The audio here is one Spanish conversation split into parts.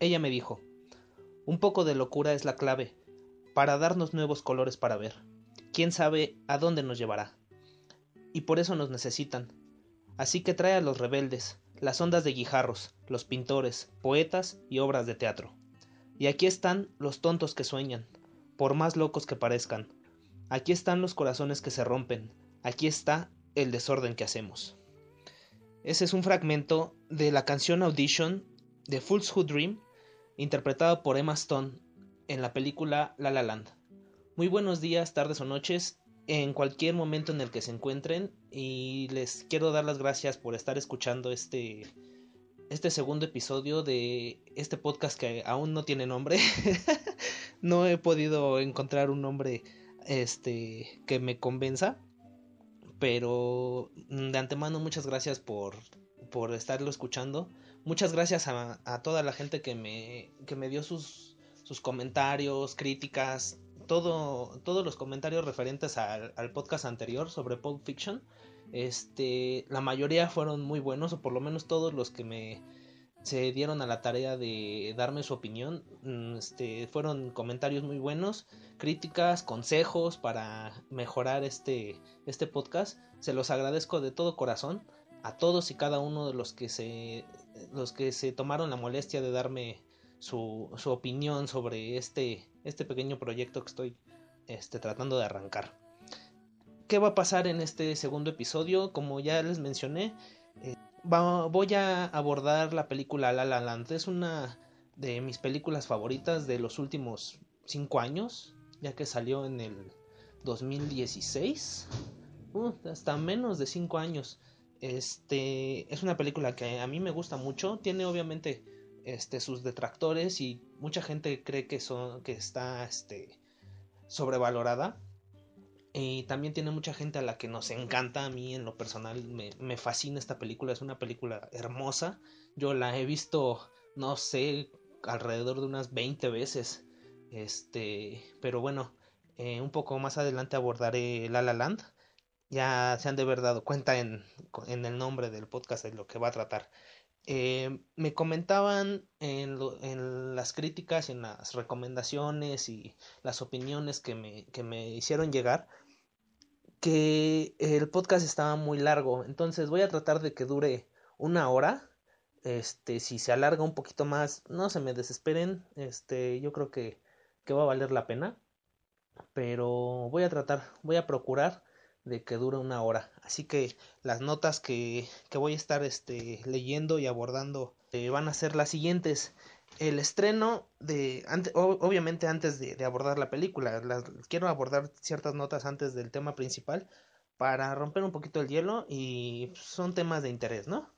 Ella me dijo, un poco de locura es la clave para darnos nuevos colores para ver. ¿Quién sabe a dónde nos llevará? Y por eso nos necesitan. Así que trae a los rebeldes, las ondas de guijarros, los pintores, poetas y obras de teatro. Y aquí están los tontos que sueñan, por más locos que parezcan. Aquí están los corazones que se rompen. Aquí está el desorden que hacemos. Ese es un fragmento de la canción Audition de Fools Who Dream, interpretado por Emma Stone en la película La La Land. Muy buenos días, tardes o noches, en cualquier momento en el que se encuentren y les quiero dar las gracias por estar escuchando este este segundo episodio de este podcast que aún no tiene nombre. no he podido encontrar un nombre este que me convenza, pero de antemano muchas gracias por por estarlo escuchando. Muchas gracias a, toda la gente que me que me dio sus sus comentarios, críticas, todo, todos los comentarios referentes al, al, podcast anterior sobre Pulp Fiction. Este, la mayoría fueron muy buenos, o por lo menos todos los que me se dieron a la tarea de darme su opinión. Mm, este, fueron comentarios muy buenos, críticas, consejos para mejorar este, este podcast. Se los agradezco de todo corazón a todos y cada uno de los que se, los que se tomaron la molestia de darme su, su opinión sobre este, este pequeño proyecto que estoy este, tratando de arrancar. ¿Qué va a pasar en este segundo episodio? Como ya les mencioné, eh, va, voy a abordar la película La La Land. Es una de mis películas favoritas de los últimos cinco años, ya que salió en el 2016. Uh, hasta menos de cinco años. Este es una película que a mí me gusta mucho. Tiene obviamente este, sus detractores y mucha gente cree que, son, que está este, sobrevalorada. Y también tiene mucha gente a la que nos encanta. A mí en lo personal me, fascina esta película. Es una película hermosa. Yo la he visto, no sé, alrededor de unas 20 veces. Este, pero bueno, eh, un poco más adelante abordaré La La Land. Ya se han de haber dado cuenta en, en el nombre del podcast de lo que va a tratar. Eh, me comentaban en, en, las críticas, en las recomendaciones y las opiniones que me, que me hicieron llegar que el podcast estaba muy largo. Entonces voy a tratar de que dure una hora. Este, si se alarga un poquito más, no se me desesperen. Este, yo creo que, que va a valer la pena. Pero voy a tratar, voy a procurar de que dure una hora. Así que las notas que, que voy a estar este, leyendo y abordando eh, van a ser las siguientes. El estreno de, obviamente antes de, abordar la película, quiero abordar ciertas notas antes del tema principal para romper un poquito el hielo y son temas de interés, ¿no?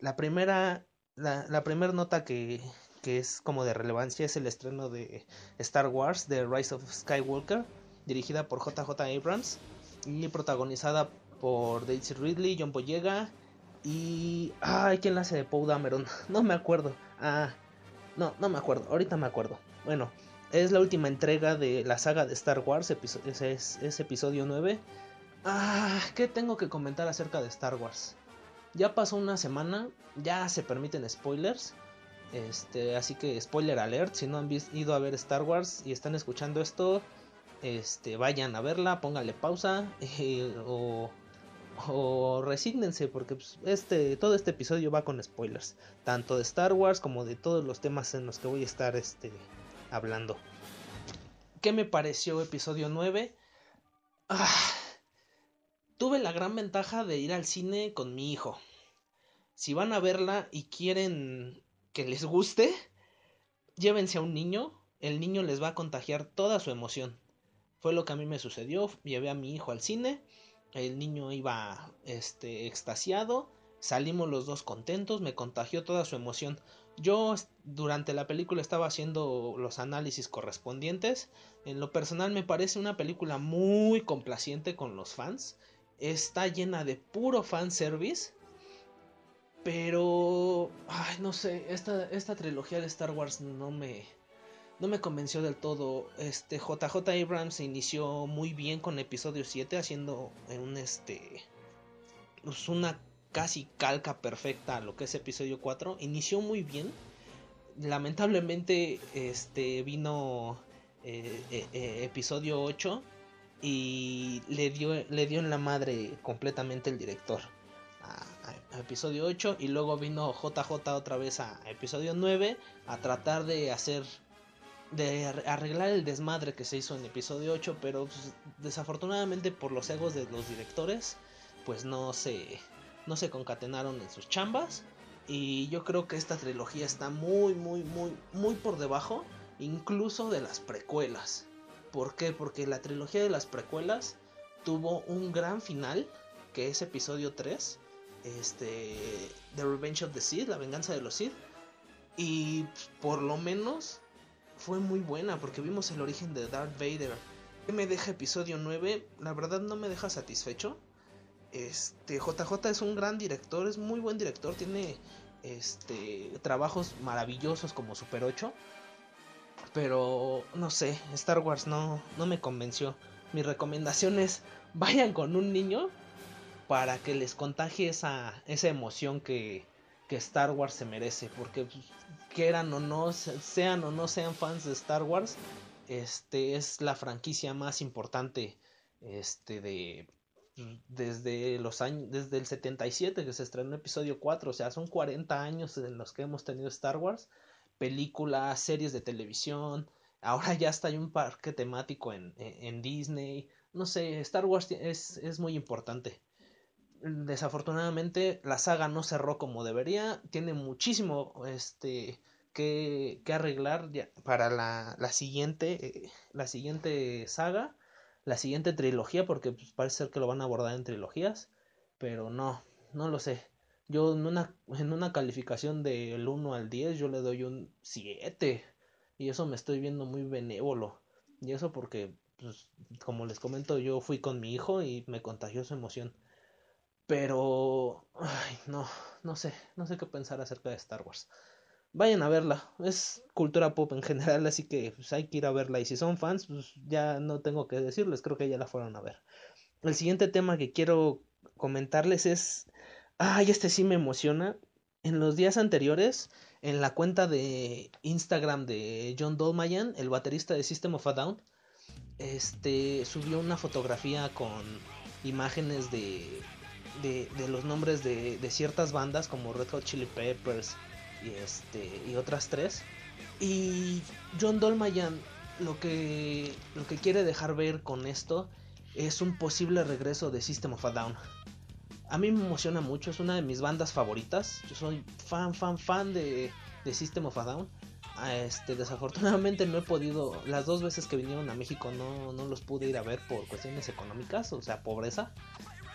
La primera, la, la primera nota que, que es como de relevancia es el estreno de Star Wars, The Rise of Skywalker, dirigida por JJ Abrams y protagonizada por Daisy Ridley, John Boyega y... Ay, ¿quién la hace de Poe Dameron? No me acuerdo. Ah, no, no me acuerdo. Ahorita me acuerdo. Bueno, es la última entrega de la saga de Star Wars, es, es episodio 9. Ah, ¿qué tengo que comentar acerca de Star Wars? Ya pasó una semana, ya se permiten spoilers. Este, así que spoiler alert, si no han ido a ver Star Wars y están escuchando esto, este, vayan a verla, pónganle pausa eh, o, o resígnense porque pues, este, todo este episodio va con spoilers, tanto de Star Wars como de todos los temas en los que voy a estar este, hablando. ¿Qué me pareció episodio 9? Ah, tuve la gran ventaja de ir al cine con mi hijo. Si van a verla y quieren que les guste, llévense a un niño, el niño les va a contagiar toda su emoción. Fue lo que a mí me sucedió. Llevé a mi hijo al cine. El niño iba este, extasiado. Salimos los dos contentos. Me contagió toda su emoción. Yo durante la película estaba haciendo los análisis correspondientes. En lo personal me parece una película muy complaciente con los fans. Está llena de puro fanservice. Pero... Ay, no sé. Esta, esta trilogía de Star Wars no me no me convenció del todo. Este JJ Abrams inició muy bien con episodio 7 haciendo un este pues una casi calca perfecta a lo que es episodio 4. Inició muy bien. lamentablemente este vino eh, eh, episodio 8 y le dio, le dio en la madre completamente el director a, episodio 8 y luego vino JJ otra vez a, episodio 9 a tratar de hacer de arreglar el desmadre que se hizo en episodio 8 pero pues, desafortunadamente por los egos de los directores pues no se no se concatenaron en sus chambas. Y yo creo que esta trilogía está muy muy muy muy por debajo incluso de las precuelas. ¿Por qué? Porque la trilogía de las precuelas tuvo un gran final, que es episodio 3, este, The Revenge of the Sith, la venganza de los Sith, y por lo menos fue muy buena porque vimos el origen de Darth Vader. ¿Qué me deja episodio 9? La verdad no me deja satisfecho. Este JJ es un gran director, es muy buen director, tiene este trabajos maravillosos como Super 8 pero no sé, Star Wars no, no me convenció. Mi recomendación es vayan con un niño para que les contagie esa, esa emoción que, que Star Wars se merece. Porque pues, quieran o no, sean o no sean fans de Star Wars, este es la franquicia más importante este de desde los años desde el 77 que se estrenó episodio 4, o sea, son 40 años en los que hemos tenido Star Wars películas, series de televisión. Ahora ya está hay un parque temático en, en, Disney. No sé, Star Wars es, es muy importante. Desafortunadamente la saga no cerró como debería. Tiene muchísimo este, que, que arreglar para la, la, siguiente, la siguiente saga. La siguiente trilogía. Porque pues, parece ser que lo van a abordar en trilogías. Pero no, no lo sé. Yo en una, en una calificación del 1 al 10 yo le doy un 7. Y eso me estoy viendo muy benévolo. Y eso porque, pues, como les comento, yo fui con mi hijo y me contagió su emoción. Pero, ay, no, no sé, no sé qué pensar acerca de Star Wars. Vayan a verla, es cultura pop en general, así que pues, hay que ir a verla. Y si son fans, pues ya no tengo que decirles, creo que ya la fueron a ver. El siguiente tema que quiero comentarles es Ay, este sí me emociona. En los días anteriores, en la cuenta de Instagram de John Dolmayan, el baterista de System of a Down, este subió una fotografía con imágenes de, de, los nombres de, de, ciertas bandas como Red Hot Chili Peppers y, este, y otras tres. Y John Dolmayan lo que, lo que quiere dejar ver con esto es un posible regreso de System of a Down a mí me emociona mucho, es una de mis bandas favoritas. Yo soy fan, fan, fan de, de System of a Down. Ah, este, desafortunadamente no he podido, las dos veces que vinieron a México no, no los pude ir a ver por cuestiones económicas, o sea, pobreza.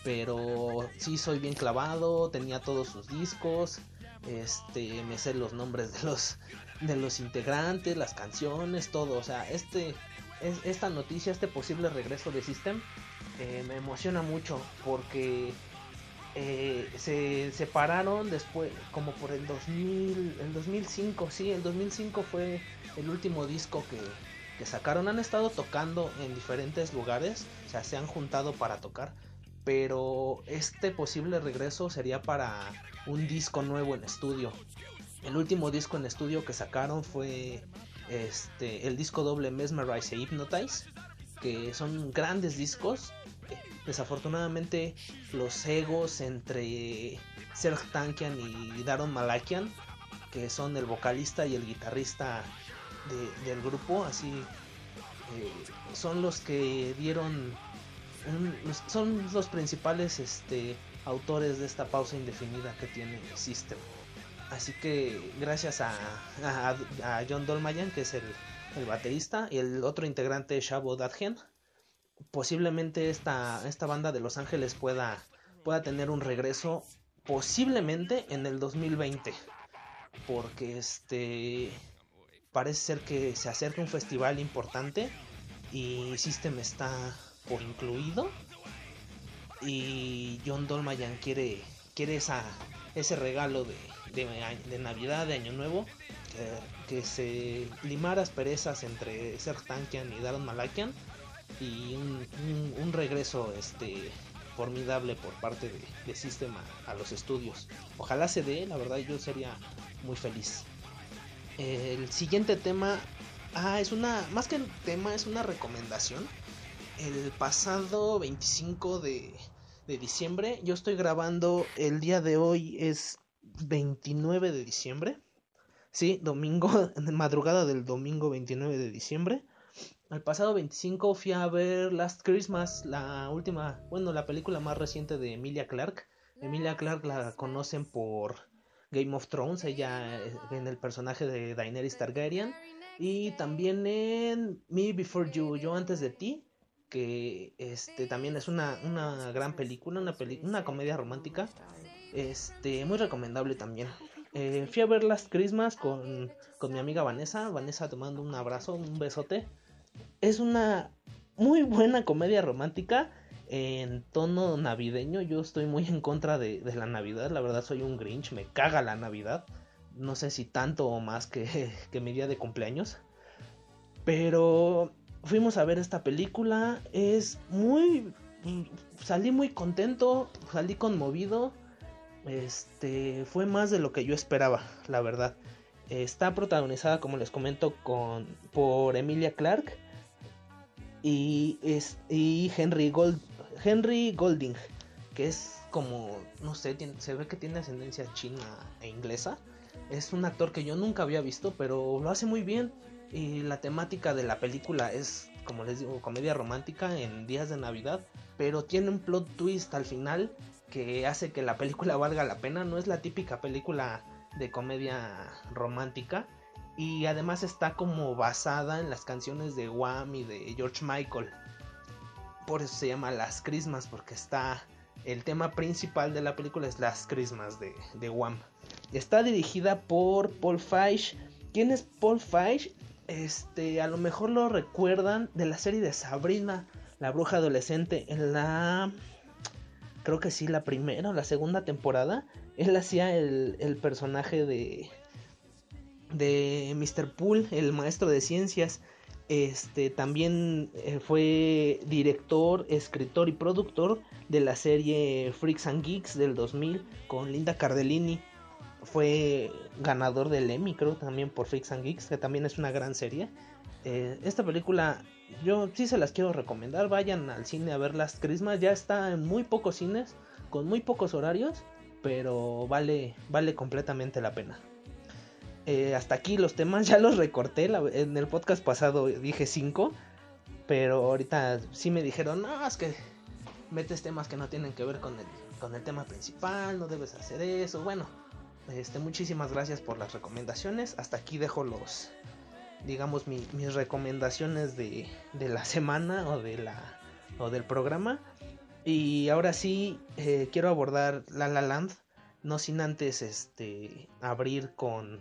Pero sí soy bien clavado, tenía todos sus discos, este, me sé los nombres de los, de los integrantes, las canciones, todo. O sea, este, esta noticia, este posible regreso de System, eh, me emociona mucho porque eh, se separaron después, como por el 2000, el 2005, sí, el 2005 fue el último disco que, que sacaron. Han estado tocando en diferentes lugares, o sea, se han juntado para tocar, pero este posible regreso sería para un disco nuevo en estudio. El último disco en estudio que sacaron fue este el disco doble Mesmerize e Hypnotize, que son grandes discos Desafortunadamente, los egos entre Serge Tankian y Daron Malakian, que son el vocalista y el guitarrista del grupo, así eh, son los que dieron, son los principales este, autores de esta pausa indefinida que tiene System. Así que gracias a, John Dolmayan, que es el, el, baterista, y el otro integrante, Shabo Dadgen, posiblemente esta, esta banda de Los Ángeles pueda, pueda tener un regreso posiblemente en el 2020 porque este parece ser que se acerca un festival importante y System está incluido y John Dolmayan quiere quiere esa ese regalo de, de, Navidad de Año Nuevo que, se limara asperezas entre Serge Tankian y Daron Malakian y un, regreso este formidable por parte de, de System a, los estudios. Ojalá se dé, la verdad yo sería muy feliz. El siguiente tema, ah, es una, más que tema, es una recomendación. El pasado 25 de, de diciembre, yo estoy grabando, el día de hoy es 29 de diciembre. Sí, domingo, madrugada del domingo 29 de diciembre. El pasado 25 fui a ver Last Christmas, la última, bueno, la película más reciente de Emilia Clarke. Emilia Clarke la conocen por Game of Thrones, ella eh, en el personaje de Daenerys Targaryen y también en Me Before You, Yo antes de ti, que este también es una, una gran película, una, una comedia romántica, este muy recomendable también. Eh, fui a ver Last Christmas con, con mi amiga Vanessa, Vanessa tomando un abrazo, un besote es una muy buena comedia romántica en tono navideño. Yo estoy muy en contra de, la Navidad. La verdad soy un Grinch. Me caga la Navidad. No sé si tanto o más que, que mi día de cumpleaños. Pero fuimos a ver esta película. Es muy... Salí muy contento. Salí conmovido. Este fue más de lo que yo esperaba, la verdad. Está protagonizada, como les comento, con, por Emilia Clarke y, es, y Henry, Gold, Henry Golding, que es como, no sé, se ve que tiene ascendencia china e inglesa. Es un actor que yo nunca había visto, pero lo hace muy bien. Y la temática de la película es, como les digo, comedia romántica en días de Navidad, pero tiene un plot twist al final que hace que la película valga la pena. No es la típica película de comedia romántica y además está como basada en las canciones de Wham y de George Michael. Por eso se llama Las Christmas, porque está el tema principal de la película es Las Christmas de, de Wham. Está dirigida por Paul Feig. ¿Quién es Paul Feig? Este, a lo mejor lo recuerdan de la serie de Sabrina, la bruja adolescente, en la creo que sí, la primera o la segunda temporada. Él hacía el, personaje de de Mr. Poole, el maestro de ciencias. Este también eh, fue director, escritor y productor de la serie Freaks and Geeks del 2000 con Linda Cardellini. Fue ganador del Emmy, creo, también por Freaks and Geeks, que también es una gran serie. Eh, esta película, yo sí se las quiero recomendar. Vayan al cine a ver las Christmas. Ya está en muy pocos cines, con muy pocos horarios, pero vale, vale completamente la pena. Eh, hasta aquí los temas ya los recorté. en el podcast pasado dije 5. Pero ahorita sí me dijeron, no, es que metes temas que no tienen que ver con el, con el tema principal, no debes hacer eso. Bueno, este, muchísimas gracias por las recomendaciones. Hasta aquí dejo los, digamos, mis recomendaciones de, de, la semana o, de la, o del programa. Y ahora sí, eh, quiero abordar La La Land, no sin antes este, abrir con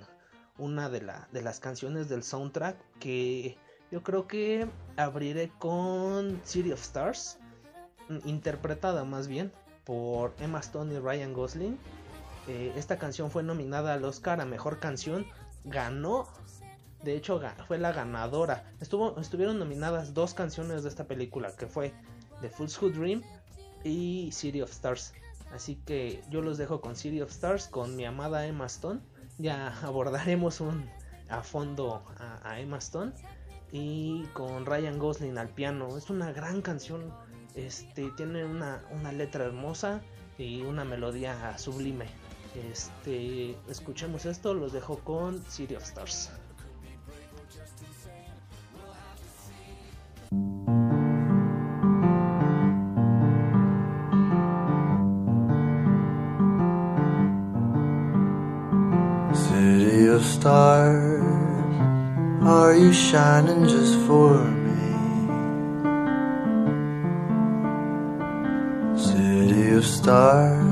una de, la, de las canciones del soundtrack que yo creo que abriré con City of Stars, mm, interpretada más bien por Emma Stone y Ryan Gosling. Eh, esta canción fue nominada al Oscar a Mejor Canción, ganó, de hecho fue la ganadora. Estuvieron nominadas dos canciones de esta película, que fue The Fool's Who Dream y City of Stars. Así que yo los dejo con City of Stars, con mi amada Emma Stone ya abordaremos un, a fondo a, Emma Stone y con Ryan Gosling al piano. Es una gran canción, este, tiene una letra hermosa y una melodía sublime. Este, escuchemos esto, los dejo con City of Stars. stars are you shining just for me? City of stars,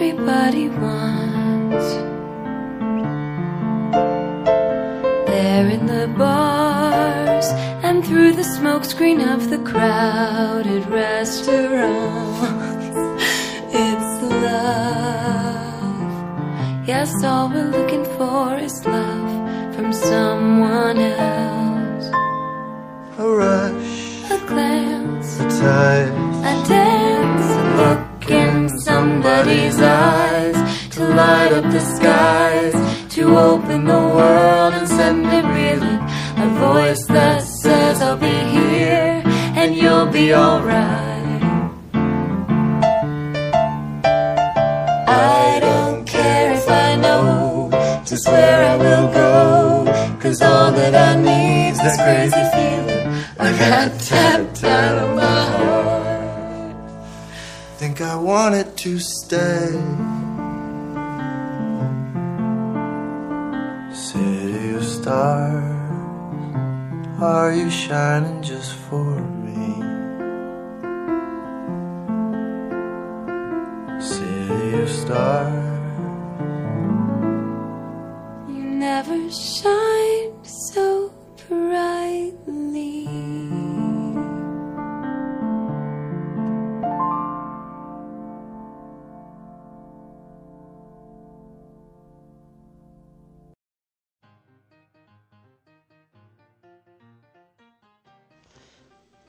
Everybody wants.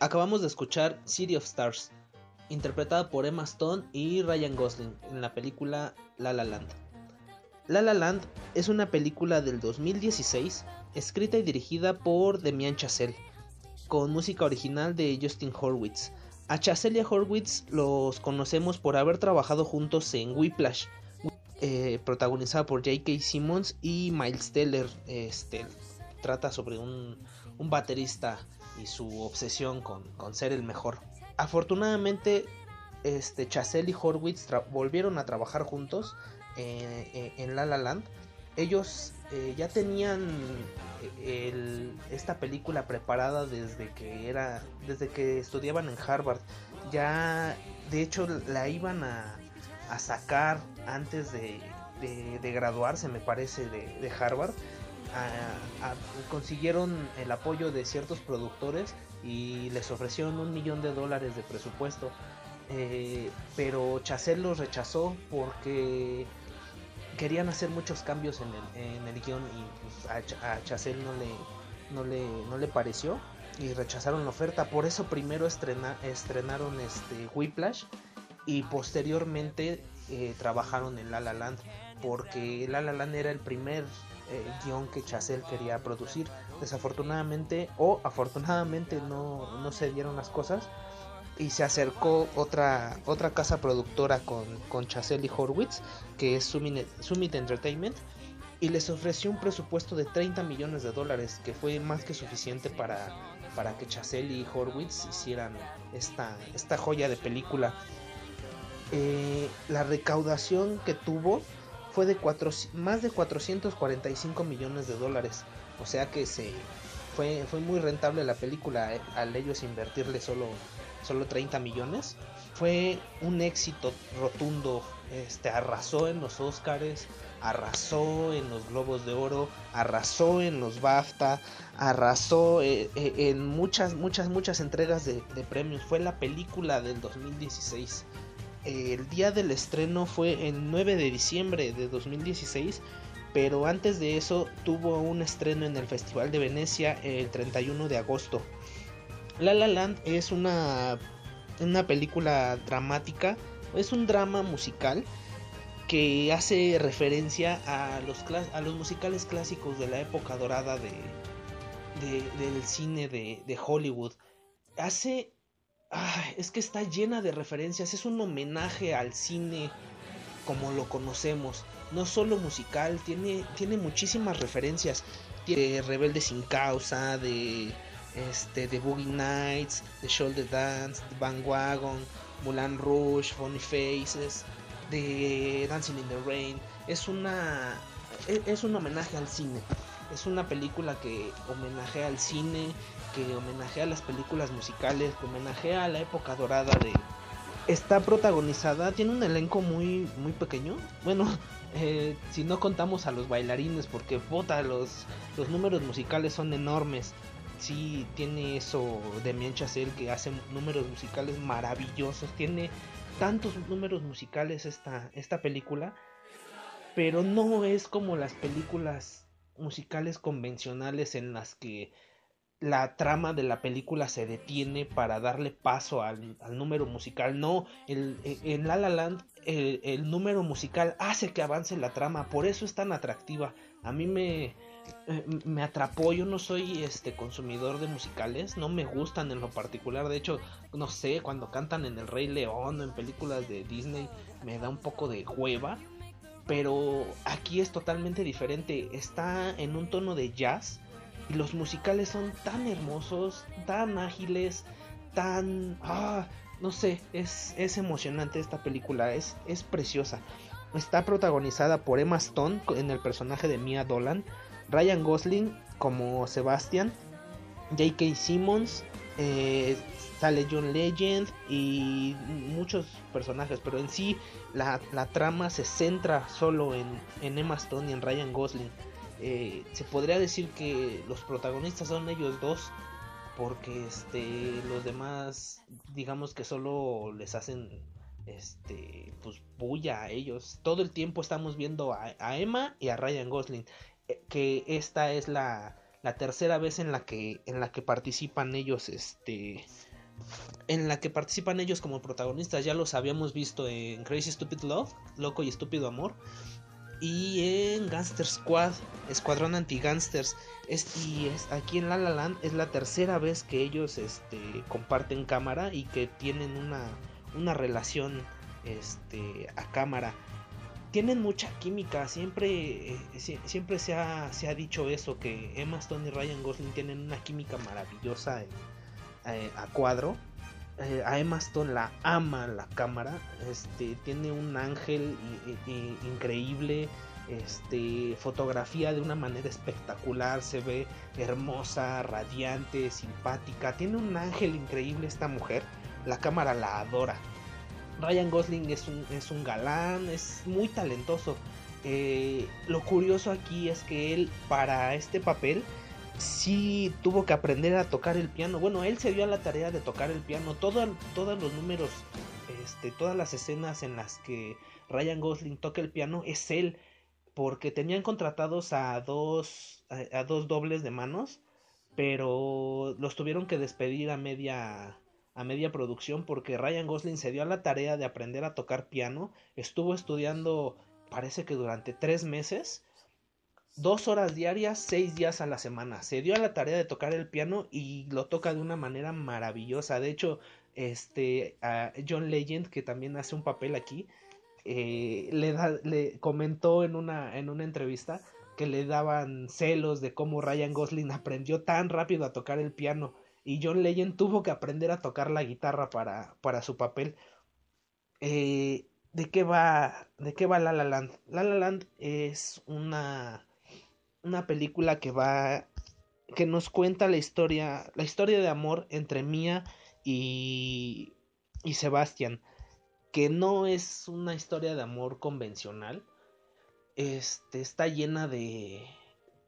Acabamos de escuchar City of Stars, interpretada por Emma Stone y Ryan Gosling en la película La La Land. La La Land es una película del 2016 escrita y dirigida por Demian Chazelle, con música original de Justin Horwitz. A Chazelle y a Horwitz los conocemos por haber trabajado juntos en Whiplash, eh, protagonizada por J.K. Simmons y Miles Teller. Este, trata sobre un, un baterista y su obsesión con, con ser el mejor. Afortunadamente, este, y Horwitz volvieron a trabajar juntos eh, eh, en La La Land. Ellos eh, ya tenían esta película preparada desde que era, desde que estudiaban en Harvard. Ya, de hecho, la iban a, sacar antes de, de- graduarse, me parece, de Harvard. Consiguieron el apoyo de ciertos productores y les ofrecieron un millón de dólares de presupuesto. Eh, pero Chazelle los rechazó porque querían hacer muchos cambios en el, en el guion y pues, a, a no le, no, le, no le pareció y rechazaron la oferta. Por eso primero estrena- estrenaron este Whiplash y posteriormente eh, trabajaron en La La Land porque La La Land era el primer guion que Chazelle quería producir. Desafortunadamente o afortunadamente no, no se dieron las cosas y se acercó otra otra casa productora con, con y Horwitz que es Summit, Summit Entertainment y les ofreció un presupuesto de 30 millones de dólares que fue más que suficiente para, para que Chazelle y Horwitz hicieran esta, esta joya de película eh, la recaudación que tuvo fue de cuatro, más de 445 millones de dólares. O sea que se fue, fue muy rentable la película eh, al ellos invertirle solo, solo 30 millones. Fue un éxito rotundo. Este, arrasó en los Oscars, arrasó en los Globos de Oro, arrasó en los BAFTA, arrasó eh, eh, en muchas, muchas, muchas entregas de, de premios. Fue la película del 2016 el día del estreno fue el 9 de diciembre de 2016, pero antes de eso tuvo un estreno en el Festival de Venecia el 31 de agosto. La La Land es una, una película dramática, es un drama musical que hace referencia a los, a los musicales clásicos de la época dorada de- del cine de, de Hollywood. Hace Ah, es que está llena de referencias, es un homenaje al cine como lo conocemos, no solo musical, tiene, tiene muchísimas referencias, tiene Rebelde sin causa, de este de Boogie Nights, de Shoulder Dance, de Bandwagon, Mulan Rouge, Funny Faces, de Dancing in the Rain, es una es, es un homenaje al cine. Es una película que homenajea al cine, que homenajea las películas musicales, que homenajea la época dorada de... Está protagonizada, tiene un elenco muy, muy pequeño. Bueno, Eh, si no contamos a los bailarines, porque puta, los, los números musicales son enormes. Sí, tiene eso de Chazelle que hace números musicales maravillosos. Tiene tantos números musicales esta, esta película, pero no es como las películas musicales convencionales en las que la trama de la película se detiene para darle paso al, número musical. No, el, en La La Land el, número musical hace que avance la trama, por eso es tan atractiva. A mí me, eh, me atrapó, yo no soy este consumidor de musicales, no me gustan en lo particular, de hecho, no sé, cuando cantan en El Rey León o en películas de Disney me da un poco de hueva, pero aquí es totalmente diferente, está en un tono de jazz y los musicales son tan hermosos, tan ágiles, tan... Ah, no sé, es, es emocionante esta película, es, es preciosa. Está protagonizada por Emma Stone en el personaje de Mia Dolan, Ryan Gosling como Sebastian, J.K. Simmons, eh, sale John Legend y muchos personajes, pero en sí la, trama se centra solo en, en Emma Stone y en Ryan Gosling. Eh, se podría decir que los protagonistas son ellos dos porque este los demás digamos que solo les hacen este pues bulla a ellos. Todo el tiempo estamos viendo a, Emma y a Ryan Gosling eh, que esta es la, la tercera vez en la que en la que participan ellos este en la que participan ellos como protagonistas. Ya los habíamos visto en Crazy Stupid Love loco y estúpido amor y en Gangster Squad, Escuadrón Anti-Gangsters. y es, aquí en La La Land es la tercera vez que ellos este, comparten cámara y que tienen una, una relación este, a cámara. Tienen mucha química, siempre, eh, siempre se, ha, se ha dicho eso, que Emma Stone y Ryan Gosling tienen una química maravillosa eh, a cuadro eh, a Emma Stone la ama la cámara, este, tiene un ángel increíble, este, fotografía de una manera espectacular, se ve hermosa, radiante, simpática, tiene un ángel increíble esta mujer, la cámara la adora. Ryan Gosling es un, es un galán, es muy talentoso. Eh, lo curioso aquí es que él para este papel sí tuvo que aprender a tocar el piano. Bueno, él se dio a la tarea de tocar el piano. todos los números, este, todas las escenas en las que Ryan Gosling toca el piano es él. Porque tenían contratados a dos, a, dos dobles de manos. Pero los tuvieron que despedir a media, a media producción porque Ryan Gosling se dio a la tarea de aprender a tocar piano. Estuvo estudiando, parece que durante tres meses dos horas diarias, seis días a la semana. Se dio a la tarea de tocar el piano y lo toca de una manera maravillosa. De hecho, este, a John Legend, que también hace un papel aquí, eh, le, comentó en una, en una entrevista que le daban celos de cómo Ryan Gosling aprendió tan rápido a tocar el piano y John Legend tuvo que aprender a tocar la guitarra para, para su papel. Eh, ¿De qué va? ¿De qué va La La Land? La La Land es una una película que va que nos cuenta la historia la historia de amor entre Mia y y Sebastián que no es una historia de amor convencional este está llena de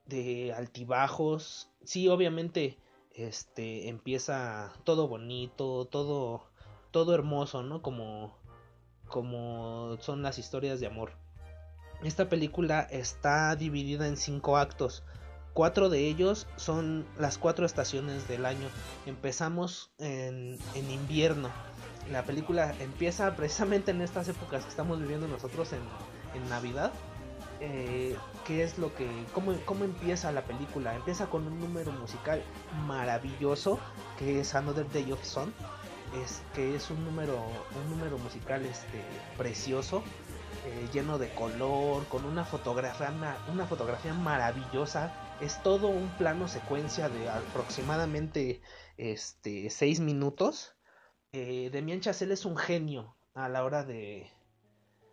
de altibajos. Sí obviamente este empieza todo bonito todo todo hermoso no como como son las historias de amor esta película está dividida en cinco actos. Cuatro de ellos son las cuatro estaciones del año. Empezamos en, invierno. La película empieza precisamente en estas épocas que estamos viviendo nosotros en, Navidad. Eh, ¿Qué es lo que. Cómo, cómo empieza la película? Empieza con un número musical maravilloso que es Another Day of Sun. Es, que es un número, un número musical este, precioso eh, lleno de color, con una fotografía, una fotografía maravillosa. Es todo un plano secuencia de aproximadamente este, 6 minutos. Eh, Demian Chazelle es un genio a la hora de,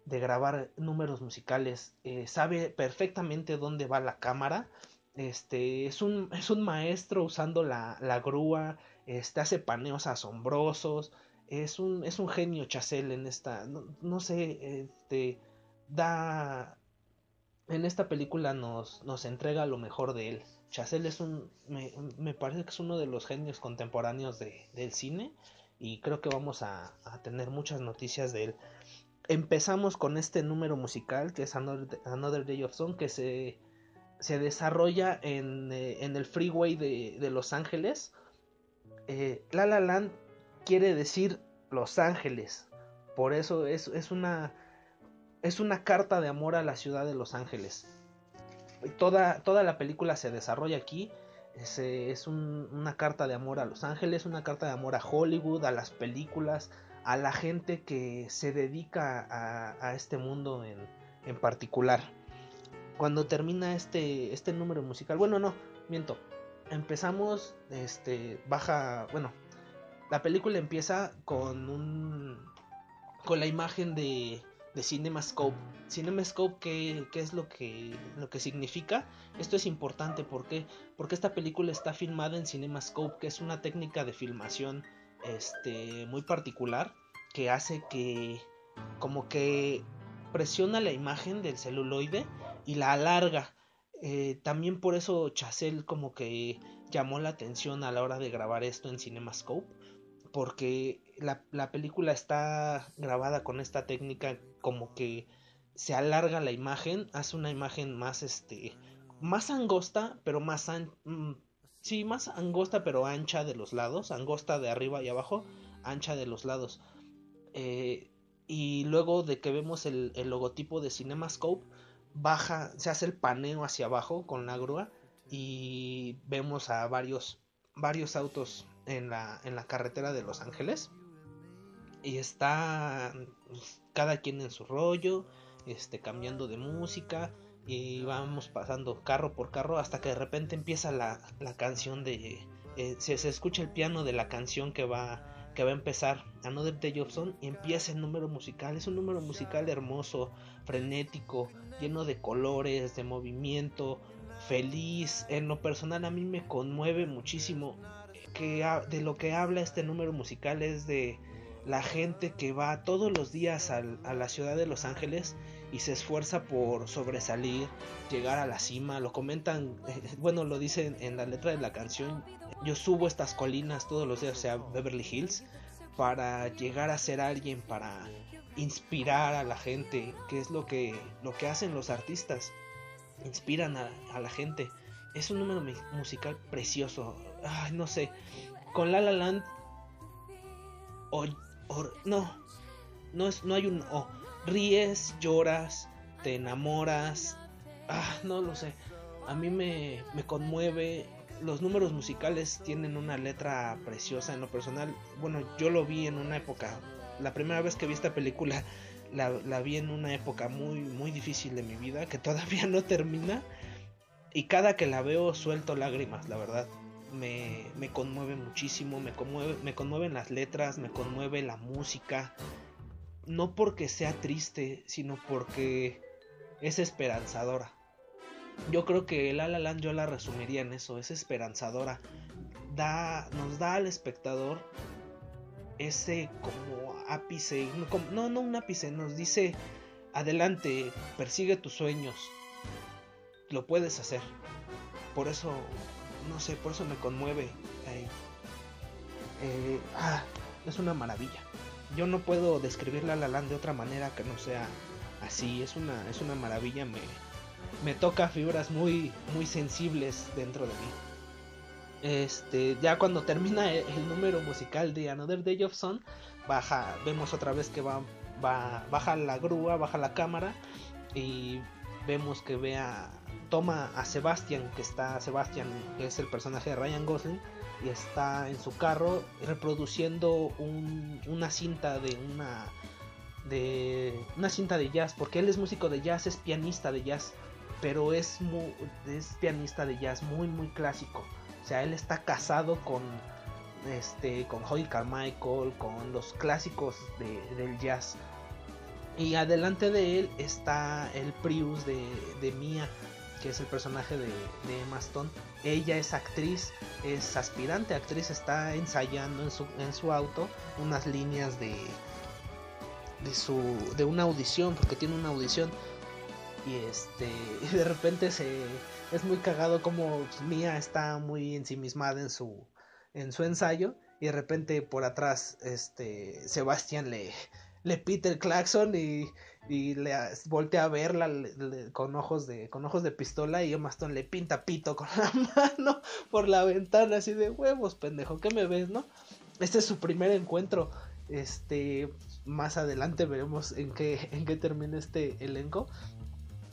de grabar números musicales. Eh, sabe perfectamente dónde va la cámara. Este, es, un, es un maestro usando la, la grúa. Este, hace paneos asombrosos es un, es un genio Chazelle en esta, no, sé, este, da, en esta película nos, nos entrega lo mejor de él. Chazelle es un, me, me, parece que es uno de los genios contemporáneos de, del cine y creo que vamos a, a, tener muchas noticias de él. Empezamos con este número musical que es Another, Another Day of Song que se, se desarrolla en, eh, en, el freeway de, de Los Ángeles. Eh, La La Land quiere decir Los Ángeles, por eso es, es una es una carta de amor a la ciudad de Los Ángeles. Toda, toda la película se desarrolla aquí. Es, es un, una carta de amor a Los Ángeles, una carta de amor a Hollywood, a las películas, a la gente que se dedica a, a este mundo en, en, particular. Cuando termina este, este número musical, bueno, no, miento. Empezamos, este, baja, bueno, la película empieza con un, con la imagen de, de CinemaScope. CinemaScope, ¿qué, qué es lo que, lo que significa? Esto es importante, ¿por? Porque esta película está filmada en CinemaScope, que es una técnica de filmación este, muy particular que hace que como que presiona la imagen del celuloide y la alarga. Eh, también por eso Chazelle como que llamó la atención a la hora de grabar esto en CinemaScope porque la, la, película está grabada con esta técnica como que se alarga la imagen, hace una imagen más este más angosta, pero más an mm, sí, más angosta pero ancha de los lados, angosta de arriba y abajo, ancha de los lados. Eh, y luego de que vemos el, el, logotipo de CinemaScope, baja, se hace el paneo hacia abajo con la grúa y vemos a varios varios autos en la, en la carretera de Los Ángeles. Y está pues, cada quien en su rollo, este, cambiando de música. Y vamos pasando carro por carro hasta que de repente empieza la, la canción de... Eh, se, se, escucha el piano de la canción que va, que va a empezar Another Day of Sun y empieza el número musical. Es un número musical hermoso, frenético, lleno de colores, de movimiento, feliz. En lo personal a mí me conmueve muchísimo que de lo que habla este número musical es de la gente que va todos los días a la ciudad de Los Ángeles y se esfuerza por sobresalir, llegar a la cima, lo comentan, bueno, lo dicen en la letra de la canción, yo subo estas colinas todos los días, o sea, Beverly Hills, para llegar a ser alguien, para inspirar a la gente, que es lo que, lo que hacen los artistas, inspiran a la gente. Es un número musical precioso, ay, no sé, con La La Land o, no, no es no hay un o ríes, lloras, te enamoras, ah, no lo sé. A mí me, me conmueve los números musicales tienen una letra preciosa en lo personal. Bueno, yo lo vi en una época. La primera vez que vi esta película la, la, vi en una época muy, muy difícil de mi vida que todavía no termina. Y cada que la veo suelto lágrimas, la verdad me, conmueve muchísimo, me, conmueve, me conmueven las letras, me conmueve la música, no porque sea triste, sino porque es esperanzadora. Yo creo que La La Land yo la resumiría en eso, es esperanzadora. Da, nos da al espectador ese como ápice, no, no un ápice, nos dice, adelante, persigue tus sueños, lo puedes hacer. Por eso no sé, por eso me conmueve. Eh, eh, ah, es una maravilla. Yo no puedo describir La La de otra manera que no sea así. Es una, es una maravilla. Me, me toca fibras muy, muy sensibles dentro de mí. Este, ya cuando termina el, el número musical de Another Day of Sun, baja, vemos otra vez que va, va, baja la grúa, baja la cámara y vemos que vea toma a Sebastian, que está Sebastian, que es el personaje de Ryan Gosling, y está en su carro reproduciendo un, una cinta de una de una cinta de jazz, porque él es músico de jazz, es pianista de jazz, pero es muy, es pianista de jazz muy muy clásico. O sea, él está casado con este con Carmichael, con los clásicos de, del jazz. Y adelante de él está el Prius de, de Mia, que es el personaje de, de Emma Stone. Ella es actriz, es aspirante actriz, está ensayando en su, en su auto unas líneas de, de, su, de una audición, porque tiene una audición. y este y de repente se es muy cagado como Mía está muy ensimismada en su en su ensayo y de repente por atrás este Sebastián le le pita el claxon y, y le voltea a verla con ojos de con ojos de pistola y Emma Stone le pinta pito con la mano por la ventana así de huevos pendejo ¿qué me ves no? este es su primer encuentro este más adelante veremos en qué en qué termina este elenco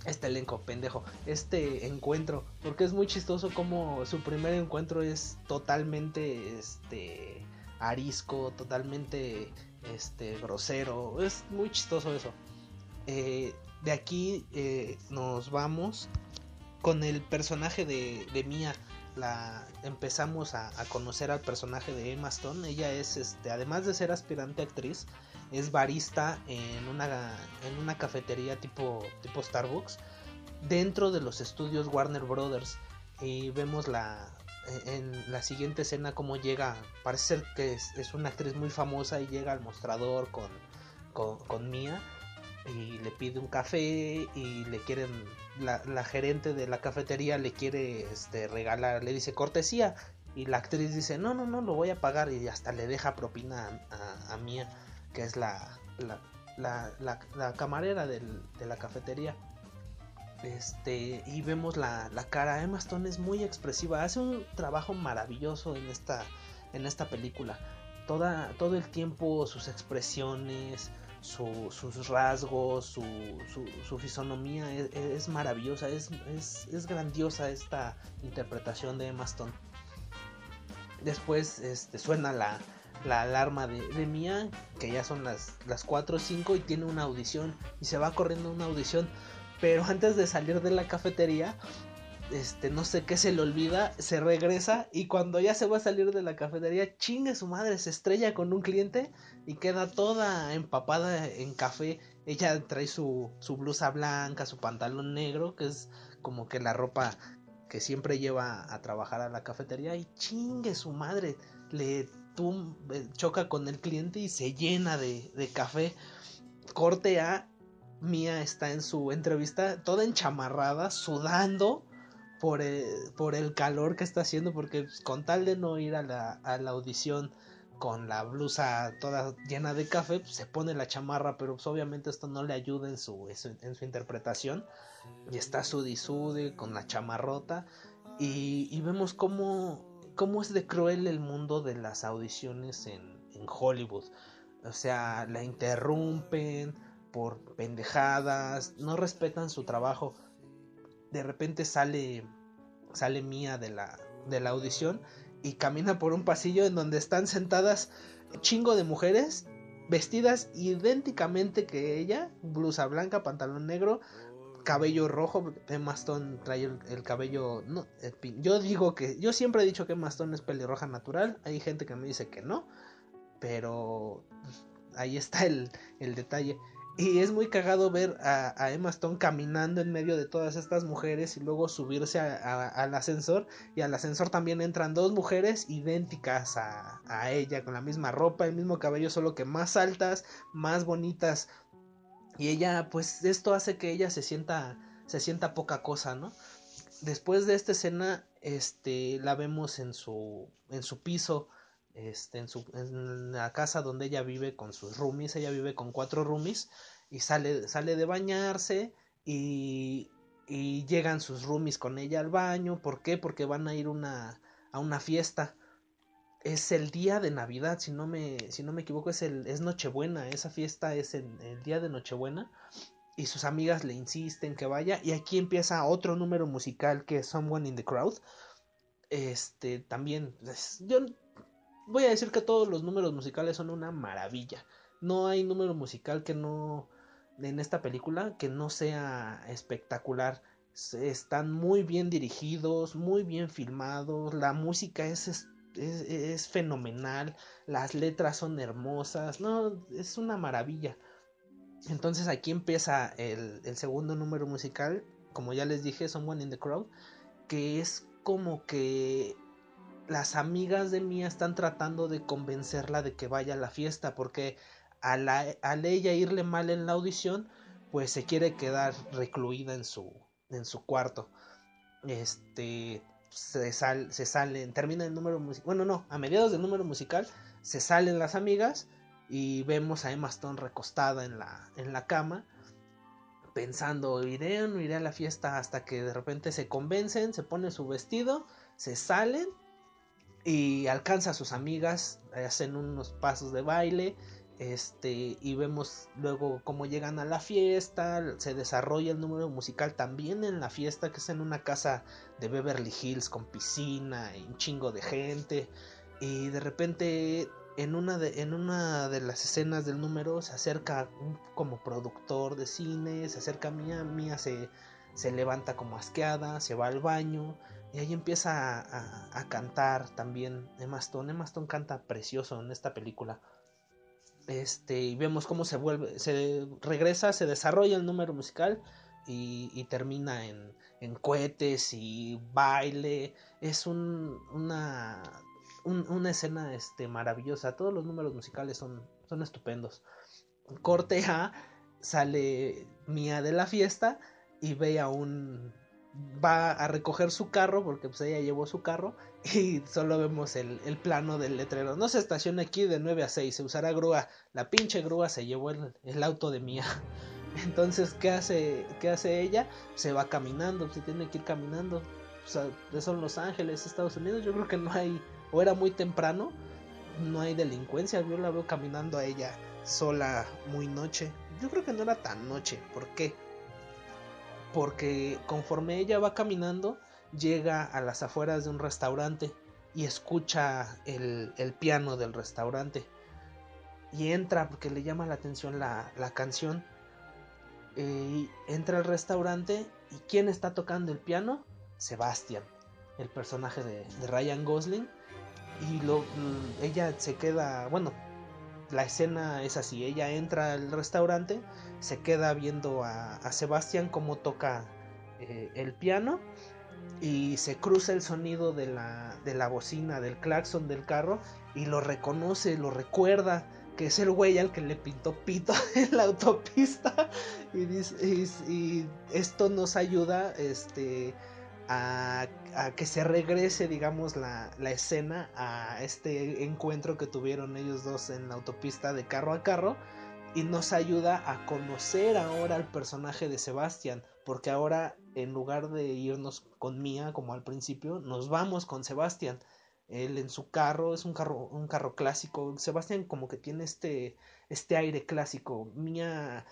este elenco, pendejo, este encuentro, porque es muy chistoso como su primer encuentro es totalmente, este, arisco, totalmente, este, grosero, es muy chistoso eso. Eh, de aquí eh, nos vamos con el personaje de, de Mia. La empezamos a, conocer al personaje de Emma Stone. Ella es, este, además de ser aspirante actriz, es barista en una, en una cafetería tipo, tipo Starbucks dentro de los estudios Warner Brothers. Y vemos la, en la siguiente escena como llega, parece ser que es, una actriz muy famosa y llega al mostrador con, con, con Mia y le pide un café y le quieren la, la, gerente de la cafetería le quiere este regalar le dice cortesía y la actriz dice no no no lo voy a pagar y hasta le deja propina a, a, a Mia que es la, la, la, camarera del, de la cafetería. Este, y vemos la, la, cara. Emma Stone es muy expresiva. Hace un trabajo maravilloso en esta, en esta película. Toda, todo el tiempo sus expresiones, su, sus rasgos, su, su, fisonomía es, es maravillosa. Es, es, es, grandiosa esta interpretación de Emma Stone. Después este, suena la, la alarma de, de Mia, que ya son las, las 4 o 5 y tiene una audición y se va corriendo una audición. Pero antes de salir de la cafetería, este, no sé qué se le olvida, se regresa y cuando ya se va a salir de la cafetería, chingue su madre, se estrella con un cliente y queda toda empapada en café. Ella trae su, su blusa blanca, su pantalón negro, que es como que la ropa que siempre lleva a trabajar a la cafetería y chingue su madre, le eh, choca con el cliente y se llena de, de café. Corte A, Mía está en su entrevista toda enchamarrada, sudando por el, calor que está haciendo, porque pues, con tal de no ir a la, audición con la blusa toda llena de café, pues, se pone la chamarra, pero pues, obviamente esto no le ayuda en su, interpretación. Y está sude con la chamarrota. Y, y vemos cómo es de cruel el mundo de las audiciones en Hollywood. O sea, la interrumpen por pendejadas, no respetan su trabajo. De repente sale sale Mía de la de la audición y camina por un pasillo en donde están sentadas chingo de mujeres vestidas idénticamente que ella, blusa blanca, pantalón negro, cabello rojo, Emma Stone trae el, cabello, no, yo digo que, yo siempre he dicho que Emma Stone es pelirroja natural, hay gente que me dice que no, pero ahí está el, el detalle. Y es muy cagado ver a, Emma Stone caminando en medio de todas estas mujeres y luego subirse al ascensor. Y al ascensor también entran dos mujeres idénticas a, ella, con la misma ropa, el mismo cabello, solo que más altas, más bonitas. Y ella, pues esto hace que ella se sienta, se sienta poca cosa, ¿no? Después de esta escena, este, la vemos en su, en su piso, este, en, su, en la casa donde ella vive con sus roomies, ella vive con cuatro roomies, y sale, sale de bañarse, y, y llegan sus roomies con ella al baño, ¿por qué? Porque van a ir una, a una fiesta, es el día de Navidad, si no me, si no me equivoco, es, el, es Nochebuena, esa fiesta es el, el día de Nochebuena. Y sus amigas le insisten que vaya. Y aquí empieza otro número musical que es Someone in the Crowd. Este también yo voy a decir que todos los números musicales son una maravilla. No hay número musical que no en esta película que no sea espectacular. Están muy bien dirigidos, muy bien filmados, la música es es, es, fenomenal, las letras son hermosas, no, es una maravilla. Entonces aquí empieza el, el segundo número musical, como ya les dije, Someone in the Crowd, que es como que las amigas de Mía están tratando de convencerla de que vaya a la fiesta, porque al, al ella irle mal en la audición, pues se quiere quedar recluida en su, en su cuarto. Este, se, sal, se salen, termina el número musical, bueno, no, a mediados del número musical se salen las amigas y vemos a Emma Stone recostada en la, en la cama pensando, iré o no iré a la fiesta hasta que de repente se convencen, se pone su vestido, se salen y alcanza a sus amigas, hacen unos pasos de baile, este, y vemos luego cómo llegan a la fiesta, se desarrolla el número musical también en la fiesta, que es en una casa de Beverly Hills con piscina y un chingo de gente, y de repente en una de, en una de las escenas del número se acerca un, como productor de cine, se acerca a Mía, Mía se, se levanta como asqueada, se va al baño y ahí empieza a, cantar también Emma Stone. Emma Stone canta precioso en esta película. Este, y vemos cómo se vuelve, se regresa, se desarrolla el número musical y, termina en, en, cohetes y baile. Es un, una, una escena este, maravillosa. Todos los números musicales son, son estupendos. Corte A, sale Mía de la fiesta y ve a un va a recoger su carro porque pues ella llevó su carro y solo vemos el, plano del letrero. No se estaciona aquí de 9 a 6, se usará grúa. La pinche grúa se llevó el, auto de Mía. Entonces, ¿qué hace, ¿qué hace ella? Se va caminando, se tiene que ir caminando. O sea, son Los Ángeles, Estados Unidos. Yo creo que no hay, o era muy temprano, no hay delincuencia. Yo la veo caminando a ella sola muy noche. Yo creo que no era tan noche. ¿Por qué? Porque conforme ella va caminando, llega a las afueras de un restaurante y escucha el, piano del restaurante. Y entra porque le llama la atención la, canción. Eh, entra al restaurante y ¿quién está tocando el piano? Sebastian, el personaje de, Ryan Gosling. Y ella se queda, bueno, la escena es así, ella entra al restaurante, se queda viendo a, Sebastián cómo toca eh, el piano y se cruza el sonido de la, de la bocina, del claxon del carro y lo reconoce, lo recuerda que es el güey al que le pintó pito en la autopista y, esto nos ayuda este a, que se regrese, digamos, la, la, escena a este encuentro que tuvieron ellos dos en la autopista de carro a carro y nos ayuda a conocer ahora al personaje de Sebastián, porque ahora en lugar de irnos con Mía como al principio, nos vamos con Sebastián. Él en su carro es un carro un carro clásico. Sebastián como que tiene este este aire clásico. Mía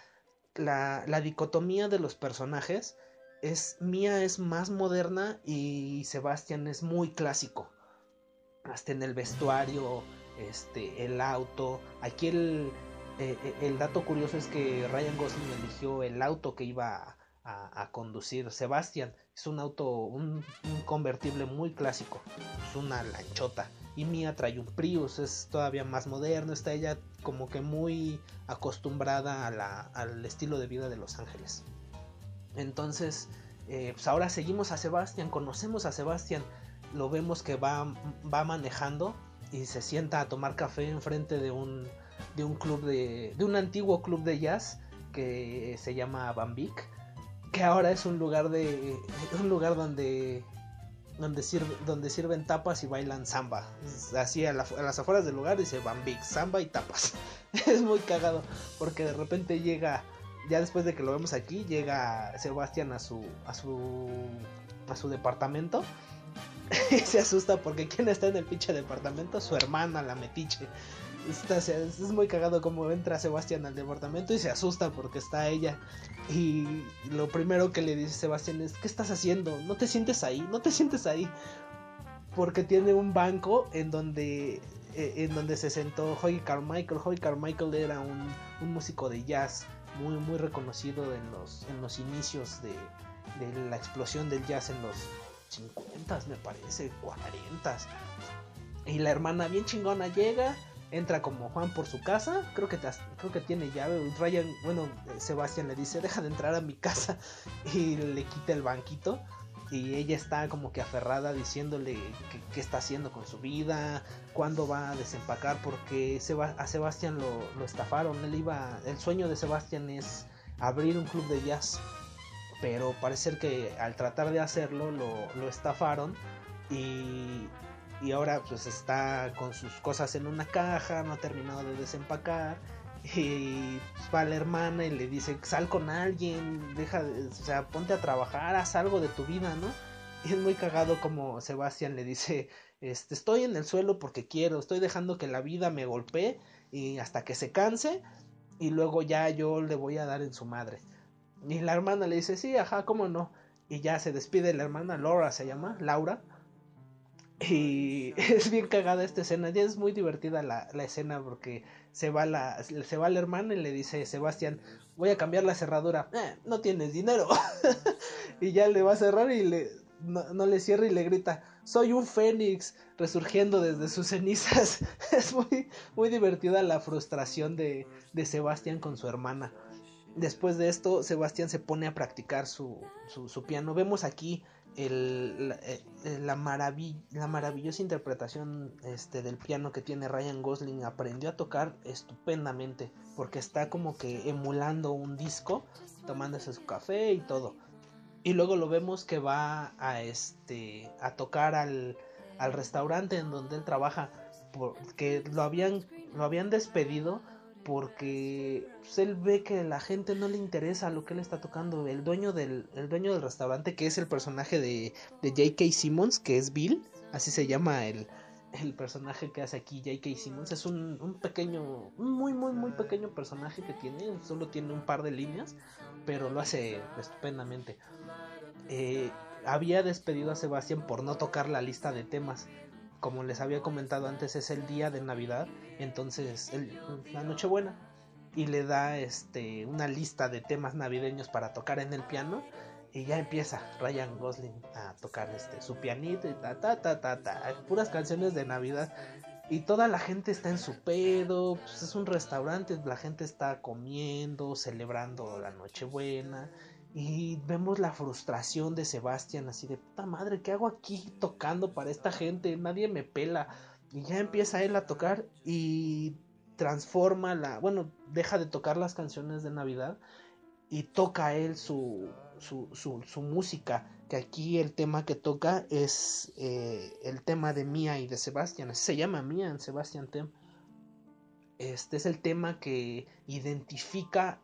la, la dicotomía de los personajes es Mía es más moderna y Sebastián es muy clásico. Hasta en el vestuario, este, el auto. Aquí el, eh, eh, el dato curioso es que Ryan Gosling eligió el auto que iba a, conducir Sebastián. Es un auto, un, convertible muy clásico. Es una lanchota. Y Mia trae un Prius, es todavía más moderno. Está ella como que muy acostumbrada al estilo de vida de Los Ángeles. Entonces, eh, pues ahora seguimos a Sebastián, conocemos a Sebastián, lo vemos que va, va manejando y se sienta a tomar café enfrente de un, de un club de, de un antiguo club de jazz que se llama Bambic, que ahora es un lugar de, un lugar donde donde, donde sirven tapas y bailan samba. Así a, las afueras del lugar dice Bambic, samba y tapas. es muy cagado porque de repente llega ya después de que lo vemos aquí, llega Sebastián a su a su a su departamento y se asusta porque quién está en el pinche departamento, su hermana, la metiche. Está, es muy cagado como entra Sebastián al departamento y se asusta porque está ella. Y lo primero que le dice Sebastián es, ¿qué estás haciendo? No te sientes ahí, no te sientes ahí. Porque tiene un banco en donde eh, en donde se sentó Hoy Carmichael. Hoy Carmichael era un, un músico de jazz muy, muy reconocido en los, en los inicios de, de la explosión del jazz en los 50, me parece, 40. Y la hermana bien chingona llega, entra como Juan por su casa, creo que, creo que tiene llave. Ryan, bueno, Sebastián le dice, deja de entrar a mi casa y le quita el banquito y ella está como que aferrada diciéndole qué está haciendo con su vida, cuándo va a desempacar, porque a Sebastián lo, estafaron, él iba, el sueño de Sebastián es, abrir un club de jazz. Pero parece que al tratar de hacerlo lo, lo estafaron y, y ahora pues está con sus cosas en una caja, no ha terminado de desempacar y pues, va la hermana y le dice sal con alguien, deja, de, o sea, ponte a trabajar, haz algo de tu vida, ¿no? Y es muy cagado como Sebastián le dice, este, estoy en el suelo porque quiero, estoy dejando que la vida me golpee y hasta que se canse y luego ya yo le voy a dar en su madre. Y la hermana le dice, sí, ajá, cómo no. Y ya se despide la hermana, Laura se llama, Laura. Y es bien cagada esta escena, ya es muy divertida la, la escena porque se va la, se va la hermana y le dice Sebastián, voy a cambiar la cerradura. Eh, no tienes dinero. y ya le va a cerrar y le, no, no, le cierra y le grita, soy un fénix resurgiendo desde sus cenizas. es muy, muy divertida la frustración de, de Sebastián con su hermana. Después de esto, Sebastián se pone a practicar su, su, su piano. Vemos aquí la, eh, maravill la, maravillosa interpretación este, del piano que tiene Ryan Gosling. Aprendió a tocar estupendamente porque está como que emulando un disco, tomándose su café y todo. Y luego lo vemos que va a, este, a tocar al, al restaurante en donde él trabaja, porque lo habían, lo habían despedido porque pues, él ve que la gente no le interesa lo que él está tocando. El dueño del, el dueño del restaurante, que es el personaje de, de J.K. Simmons, que es Bill, así se llama el, el personaje que hace aquí J.K. Simmons. Es un, un, pequeño, muy, muy, muy pequeño personaje que tiene, solo tiene un par de líneas, pero lo hace estupendamente. Eh, había despedido a Sebastián por no tocar la lista de temas como les había comentado antes, es el día de Navidad, entonces el, la Nochebuena, y le da este una lista de temas navideños para tocar en el piano, y ya empieza Ryan Gosling a tocar este su pianito y ta ta ta ta ta, puras canciones de Navidad. Y toda la gente está en su pedo, pues es un restaurante, la gente está comiendo, celebrando la Nochebuena, y vemos la frustración de Sebastián, así de puta madre, ¿qué hago aquí tocando para esta gente? Nadie me pela. Y ya empieza él a tocar y transforma la. Bueno, deja de tocar las canciones de Navidad y toca él su, su, su, música. Que aquí el tema que toca es eh, el tema de Mía y de Sebastián. Se llama Mía en Sebastián Tem. Este es el tema que identifica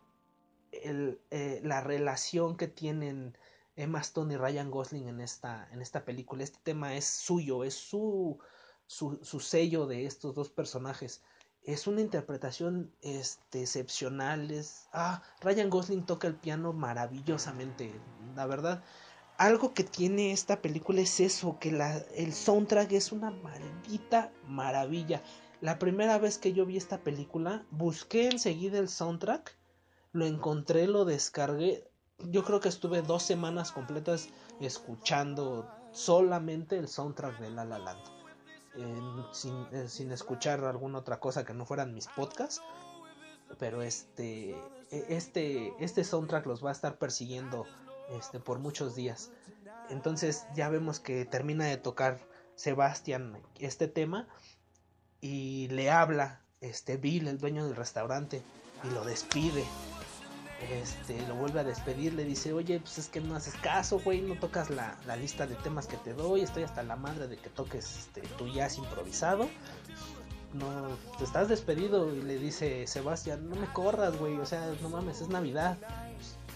el, eh, la relación que tienen Emma Stone y Ryan Gosling en esta, en esta película. Este tema es suyo, es su, su, su sello de estos dos personajes. Es una interpretación este, excepcional. Es, ah, Ryan Gosling toca el piano maravillosamente, la verdad. Algo que tiene esta película es eso, que la, el soundtrack es una maldita maravilla. La primera vez que yo vi esta película, busqué enseguida el soundtrack lo encontré, lo descargué. Yo creo que estuve dos semanas completas escuchando solamente el soundtrack de La La Land. Sin, eh, sin, escuchar alguna otra cosa que no fueran mis podcasts. Pero este, e, este, este soundtrack los va a estar persiguiendo este, por muchos días. Entonces ya vemos que termina de tocar Sebastián este tema y le habla este Bill, el dueño del restaurante, y lo despide este, lo vuelve a despedir, le dice, oye, pues es que no haces caso, güey, no tocas la, la, lista de temas que te doy, estoy hasta la madre de que toques este, tu jazz improvisado. No, te estás despedido y le dice Sebastián, no me corras, güey, o sea, no mames, es Navidad.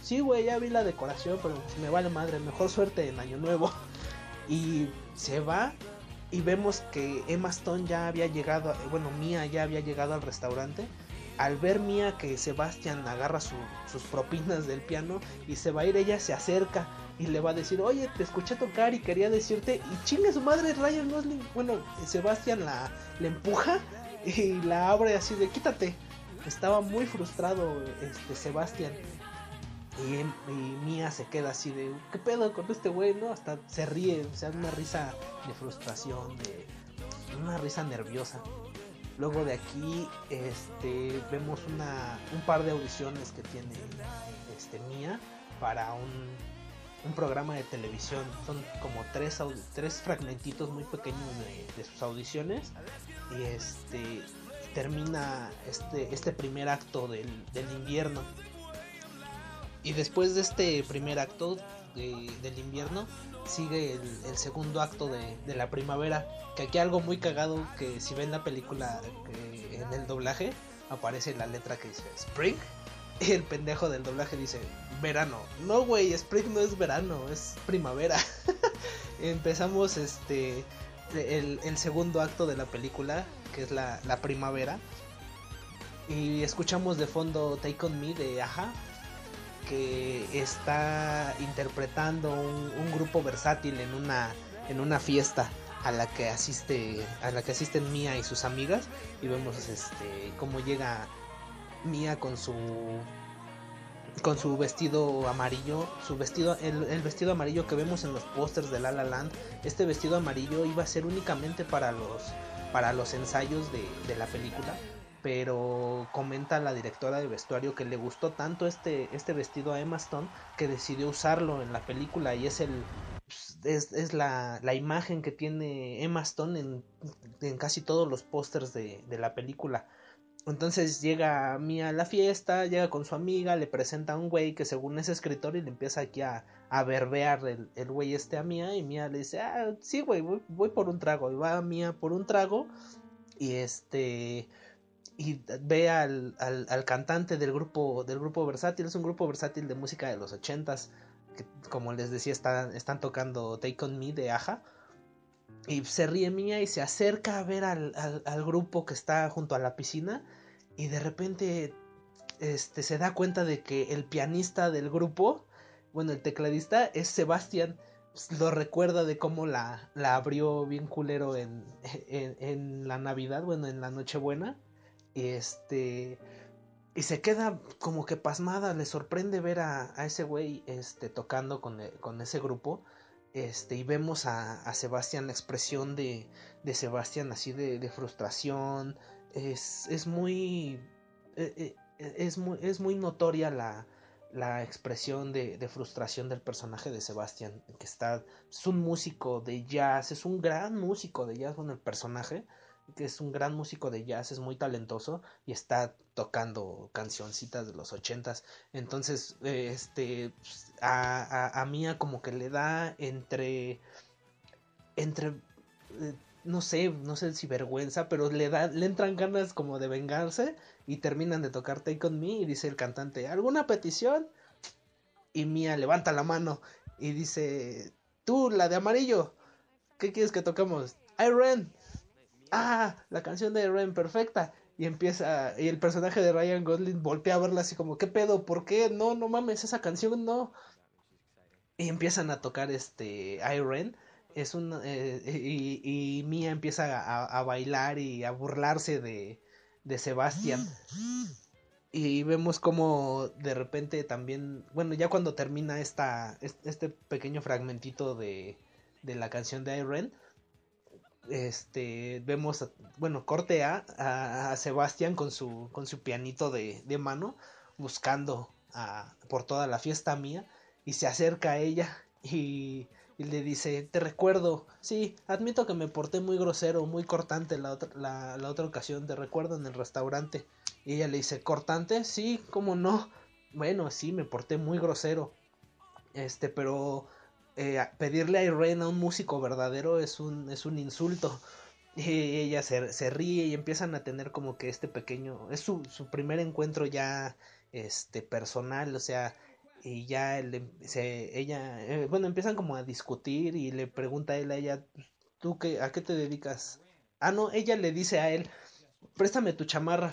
Sí, güey, ya vi la decoración, pero pues me vale madre, mejor suerte en Año Nuevo. Y se va y vemos que Emma Stone ya había llegado, bueno, Mia ya había llegado al restaurante al ver Mía que Sebastián agarra su, sus propinas del piano y se va a ir, ella se acerca y le va a decir, oye, te escuché tocar y quería decirte, y chingue su madre Ryan Gosling. Bueno, Sebastián la, la empuja y la abre así de quítate. Estaba muy frustrado este Sebastián. Y, y Mía se queda así de, ¿qué pedo con este güey? ¿No? Hasta se ríe, o sea, una risa de frustración, de una risa nerviosa. Luego de aquí este, vemos una, un par de audiciones que tiene este, Mía para un, un programa de televisión. Son como tres, tres fragmentitos muy pequeños de, de sus audiciones. Y este termina este, este primer acto del, del invierno. y después de este primer acto de- del invierno, sigue el, segundo acto de, de la primavera. Que aquí algo muy cagado, que si ven la película en el doblaje, aparece la letra que dice Spring. Y el pendejo del doblaje dice verano. No, güey, Spring no es verano, es primavera. Empezamos este el, el segundo acto de la película, que es la, la primavera. Y escuchamos de fondo Take On Me de Aja, que está interpretando un, grupo versátil en una, en una fiesta a la que asiste a la que asisten Mia y sus amigas. Y vemos este cómo llega Mia con su con su vestido amarillo, su vestido, el, el vestido amarillo que vemos en los pósters de La La Land, este vestido amarillo iba a ser únicamente para los, para los ensayos de, de la película, pero comenta la directora de vestuario que le gustó tanto este, este vestido a Emma Stone que decidió usarlo en la película y es el es, es la, la imagen que tiene Emma Stone en, en casi todos los pósters de, de la película. Entonces llega Mia a la fiesta, llega con su amiga, le presenta a un güey que según es escritor y le empieza aquí a, a verbear el, el güey este a Mia y Mia le dice, ah, sí güey, voy, voy por un trago. Y va Mia por un trago y este y ve al, al, al, cantante del grupo del grupo versátil, es un grupo versátil de música de los ochentas, que como les decía están, están tocando Take On Me de Aja. Y se ríe Mia y se acerca a ver al, al, grupo que está junto a la piscina. Y de repente este, se da cuenta de que el pianista del grupo, bueno, el tecladista, es Sebastián. Lo recuerda de cómo la, la abrió bien culero en, en, en, la Navidad, bueno, en la Nochebuena. Y este. Y se queda como que pasmada, le sorprende ver a, a ese güey este, tocando con, con ese grupo este, y vemos a, a Sebastián, la expresión de, de Sebastián así de, de frustración, es, es muy, eh, eh, es muy, es muy notoria la, la expresión de, de, frustración del personaje de Sebastián, que está, es un músico de jazz, es un gran músico de jazz con el personaje, que es un gran músico de jazz, es muy talentoso y está tocando cancioncitas de los ochentas. Entonces, eh, este, a, a, a, Mia como que le da entre, entre, eh, no sé, no sé si vergüenza, pero le da, le entran ganas como de vengarse y terminan de tocar Take On Me y dice el cantante, ¿alguna petición? Y Mia levanta la mano y dice, tú, la de amarillo, ¿qué quieres que toquemos? Iron ah, la canción de Ren perfecta. Y empieza, y el personaje de Ryan Gosling voltea a verla así como, ¿qué pedo? ¿Por qué? No, no mames, esa canción no. Y empiezan a tocar este Iron. Es un, eh, y, y, Mia empieza a, a, bailar y a burlarse de, de Sebastián. Y vemos como de repente también, bueno, ya cuando termina esta, este pequeño fragmentito de, de la canción de Iron, este vemos bueno corte a, a, Sebastián con su con su pianito de, de mano buscando a, por toda la fiesta mía y se acerca a ella y, y, le dice te recuerdo sí admito que me porté muy grosero muy cortante la otra la otra ocasión te recuerdo en el restaurante. Y ella le dice cortante sí cómo no bueno sí me porté muy grosero. Este pero eh, pedirle a Irene a un músico verdadero es un, es un insulto. Y ella se, se, ríe y empiezan a tener como que este pequeño, es su, su primer encuentro ya este personal, o sea, y ya él, se, ella, eh, bueno, empiezan como a discutir y le pregunta a él a ella, ¿tú qué, a qué te dedicas? Ah, no, ella le dice a él, préstame tu chamarra.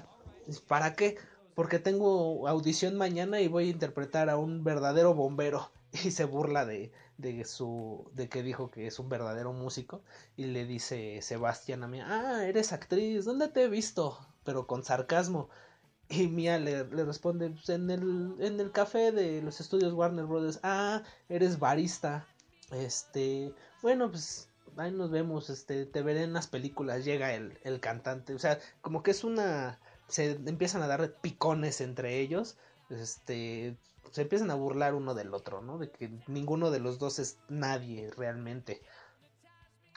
¿Para qué? Porque tengo audición mañana y voy a interpretar a un verdadero bombero. Y se burla de, de su de que dijo que es un verdadero músico y le dice Sebastián a Mía ah eres actriz dónde te he visto pero con sarcasmo. Y Mía le, le responde pues en el en el café de los estudios Warner Brothers ah eres barista este bueno pues ahí nos vemos este te veré en las películas llega el, el cantante. O sea como que es una se empiezan a dar picones entre ellos este se empiezan a burlar uno del otro, ¿no? De que ninguno de los dos es nadie realmente.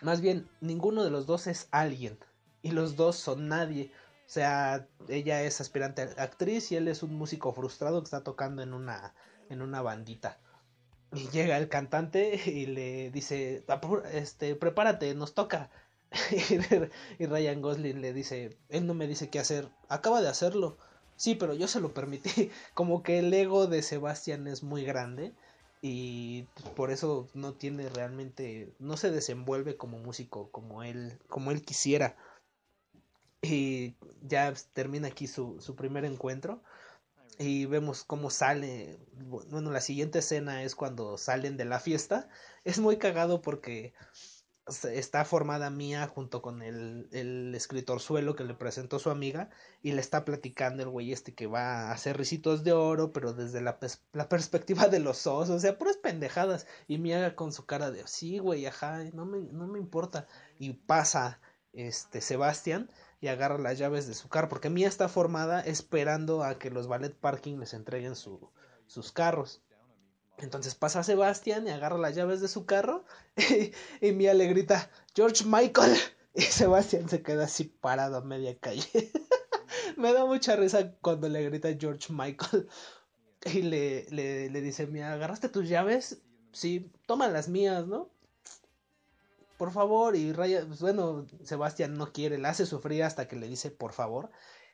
Más bien, ninguno de los dos es alguien. Y los dos son nadie. O sea, ella es aspirante actriz y él es un músico frustrado que está tocando en una en una bandita. Y llega el cantante y le dice, este, prepárate, nos toca. y Ryan Gosling le dice, él no me dice qué hacer, acaba de hacerlo. Sí, pero yo se lo permití. Como que el ego de Sebastián es muy grande y por eso no tiene realmente, no se desenvuelve como músico como él, como él quisiera. Y ya termina aquí su, su primer encuentro y vemos cómo sale, bueno, la siguiente escena es cuando salen de la fiesta. Es muy cagado porque está formada Mía junto con el, el escritor suelo que le presentó su amiga y le está platicando el güey este que va a hacer risitos de oro, pero desde la, perspectiva de los osos, o sea, puras pendejadas. Y Mía con su cara de, sí, güey, ajá, no me, no me importa. Y pasa este Sebastián y agarra las llaves de su carro, porque Mía está formada esperando a que los ballet parking les entreguen su, sus carros. Entonces pasa Sebastián y agarra las llaves de su carro y, Mía le grita George Michael y Sebastián se queda así parado a media calle. Me da mucha risa cuando le grita George Michael y le, le, le dice Mía, ¿agarraste tus llaves? Sí, toma las mías, ¿no? Por favor, y Raya, pues bueno, Sebastián no quiere, le hace sufrir hasta que le dice por favor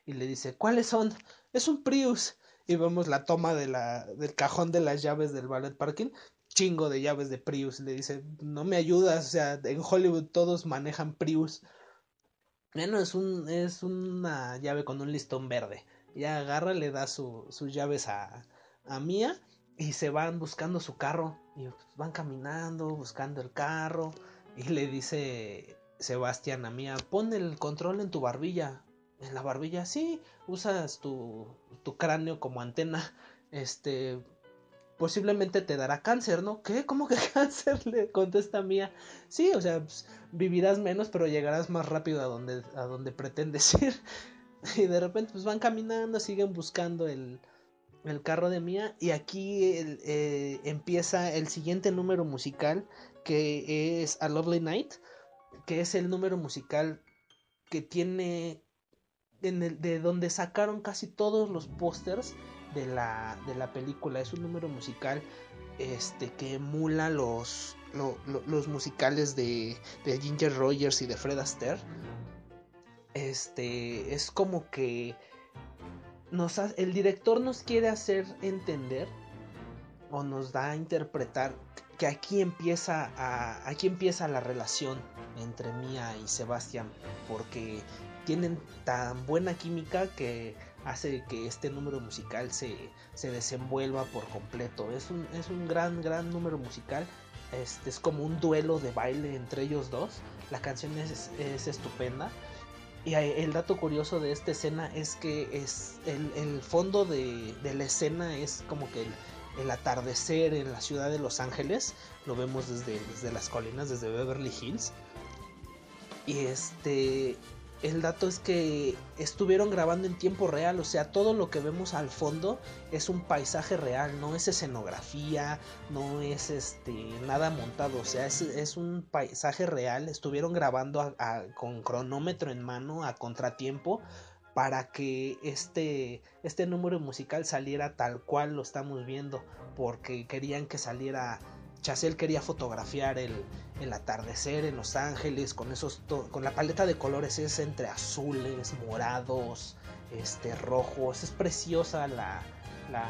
y le dice, ¿cuáles son? Es un Prius y vemos la toma de la, del cajón de las llaves del ballet parking, chingo de llaves de Prius, le dice, no me ayudas, o sea, en Hollywood todos manejan Prius. Bueno, es, un, es una llave con un listón verde. Ya agarra, le da su, sus llaves a, a Mía y se van buscando su carro. Y van caminando, buscando el carro. Y le dice Sebastián a Mía, pon el control en tu barbilla en la barbilla, sí, usas tu, tu cráneo como antena, este, posiblemente te dará cáncer, ¿no? ¿Qué? ¿Cómo que cáncer? Le contesta Mía. Sí, o sea, pues, vivirás menos, pero llegarás más rápido a donde, a donde pretendes ir. Y de repente, pues van caminando, siguen buscando el, el carro de Mía. Y aquí eh, empieza el siguiente número musical, que es A Lovely Night, que es el número musical que tiene de donde sacaron casi todos los pósters de la, de la película. Es un número musical este, que emula los, los musicales de, de, Ginger Rogers y de Fred Astaire. Este, es como que nos el director nos quiere hacer entender o nos da a interpretar que aquí empieza a, aquí empieza la relación entre Mía y Sebastián porque tienen tan buena química que hace que este número musical se, se desenvuelva por completo. Es un, es un gran, gran número musical. Este, es como un duelo de baile entre ellos dos. La canción es, es estupenda. Y el dato curioso de esta escena es que es el, el fondo de, de, la escena es como que el, el, atardecer en la ciudad de Los Ángeles. Lo vemos desde, desde las colinas, desde Beverly Hills. Y este el dato es que estuvieron grabando en tiempo real, o sea, todo lo que vemos al fondo es un paisaje real, no es escenografía, no es este nada montado, o sea, es, un paisaje real, estuvieron grabando con cronómetro en mano a contratiempo para que este, este número musical saliera tal cual lo estamos viendo, porque querían que saliera Chazelle quería fotografiar el, el, atardecer en Los Ángeles con esos con la paleta de colores es entre azules, morados, este rojos, es preciosa la la,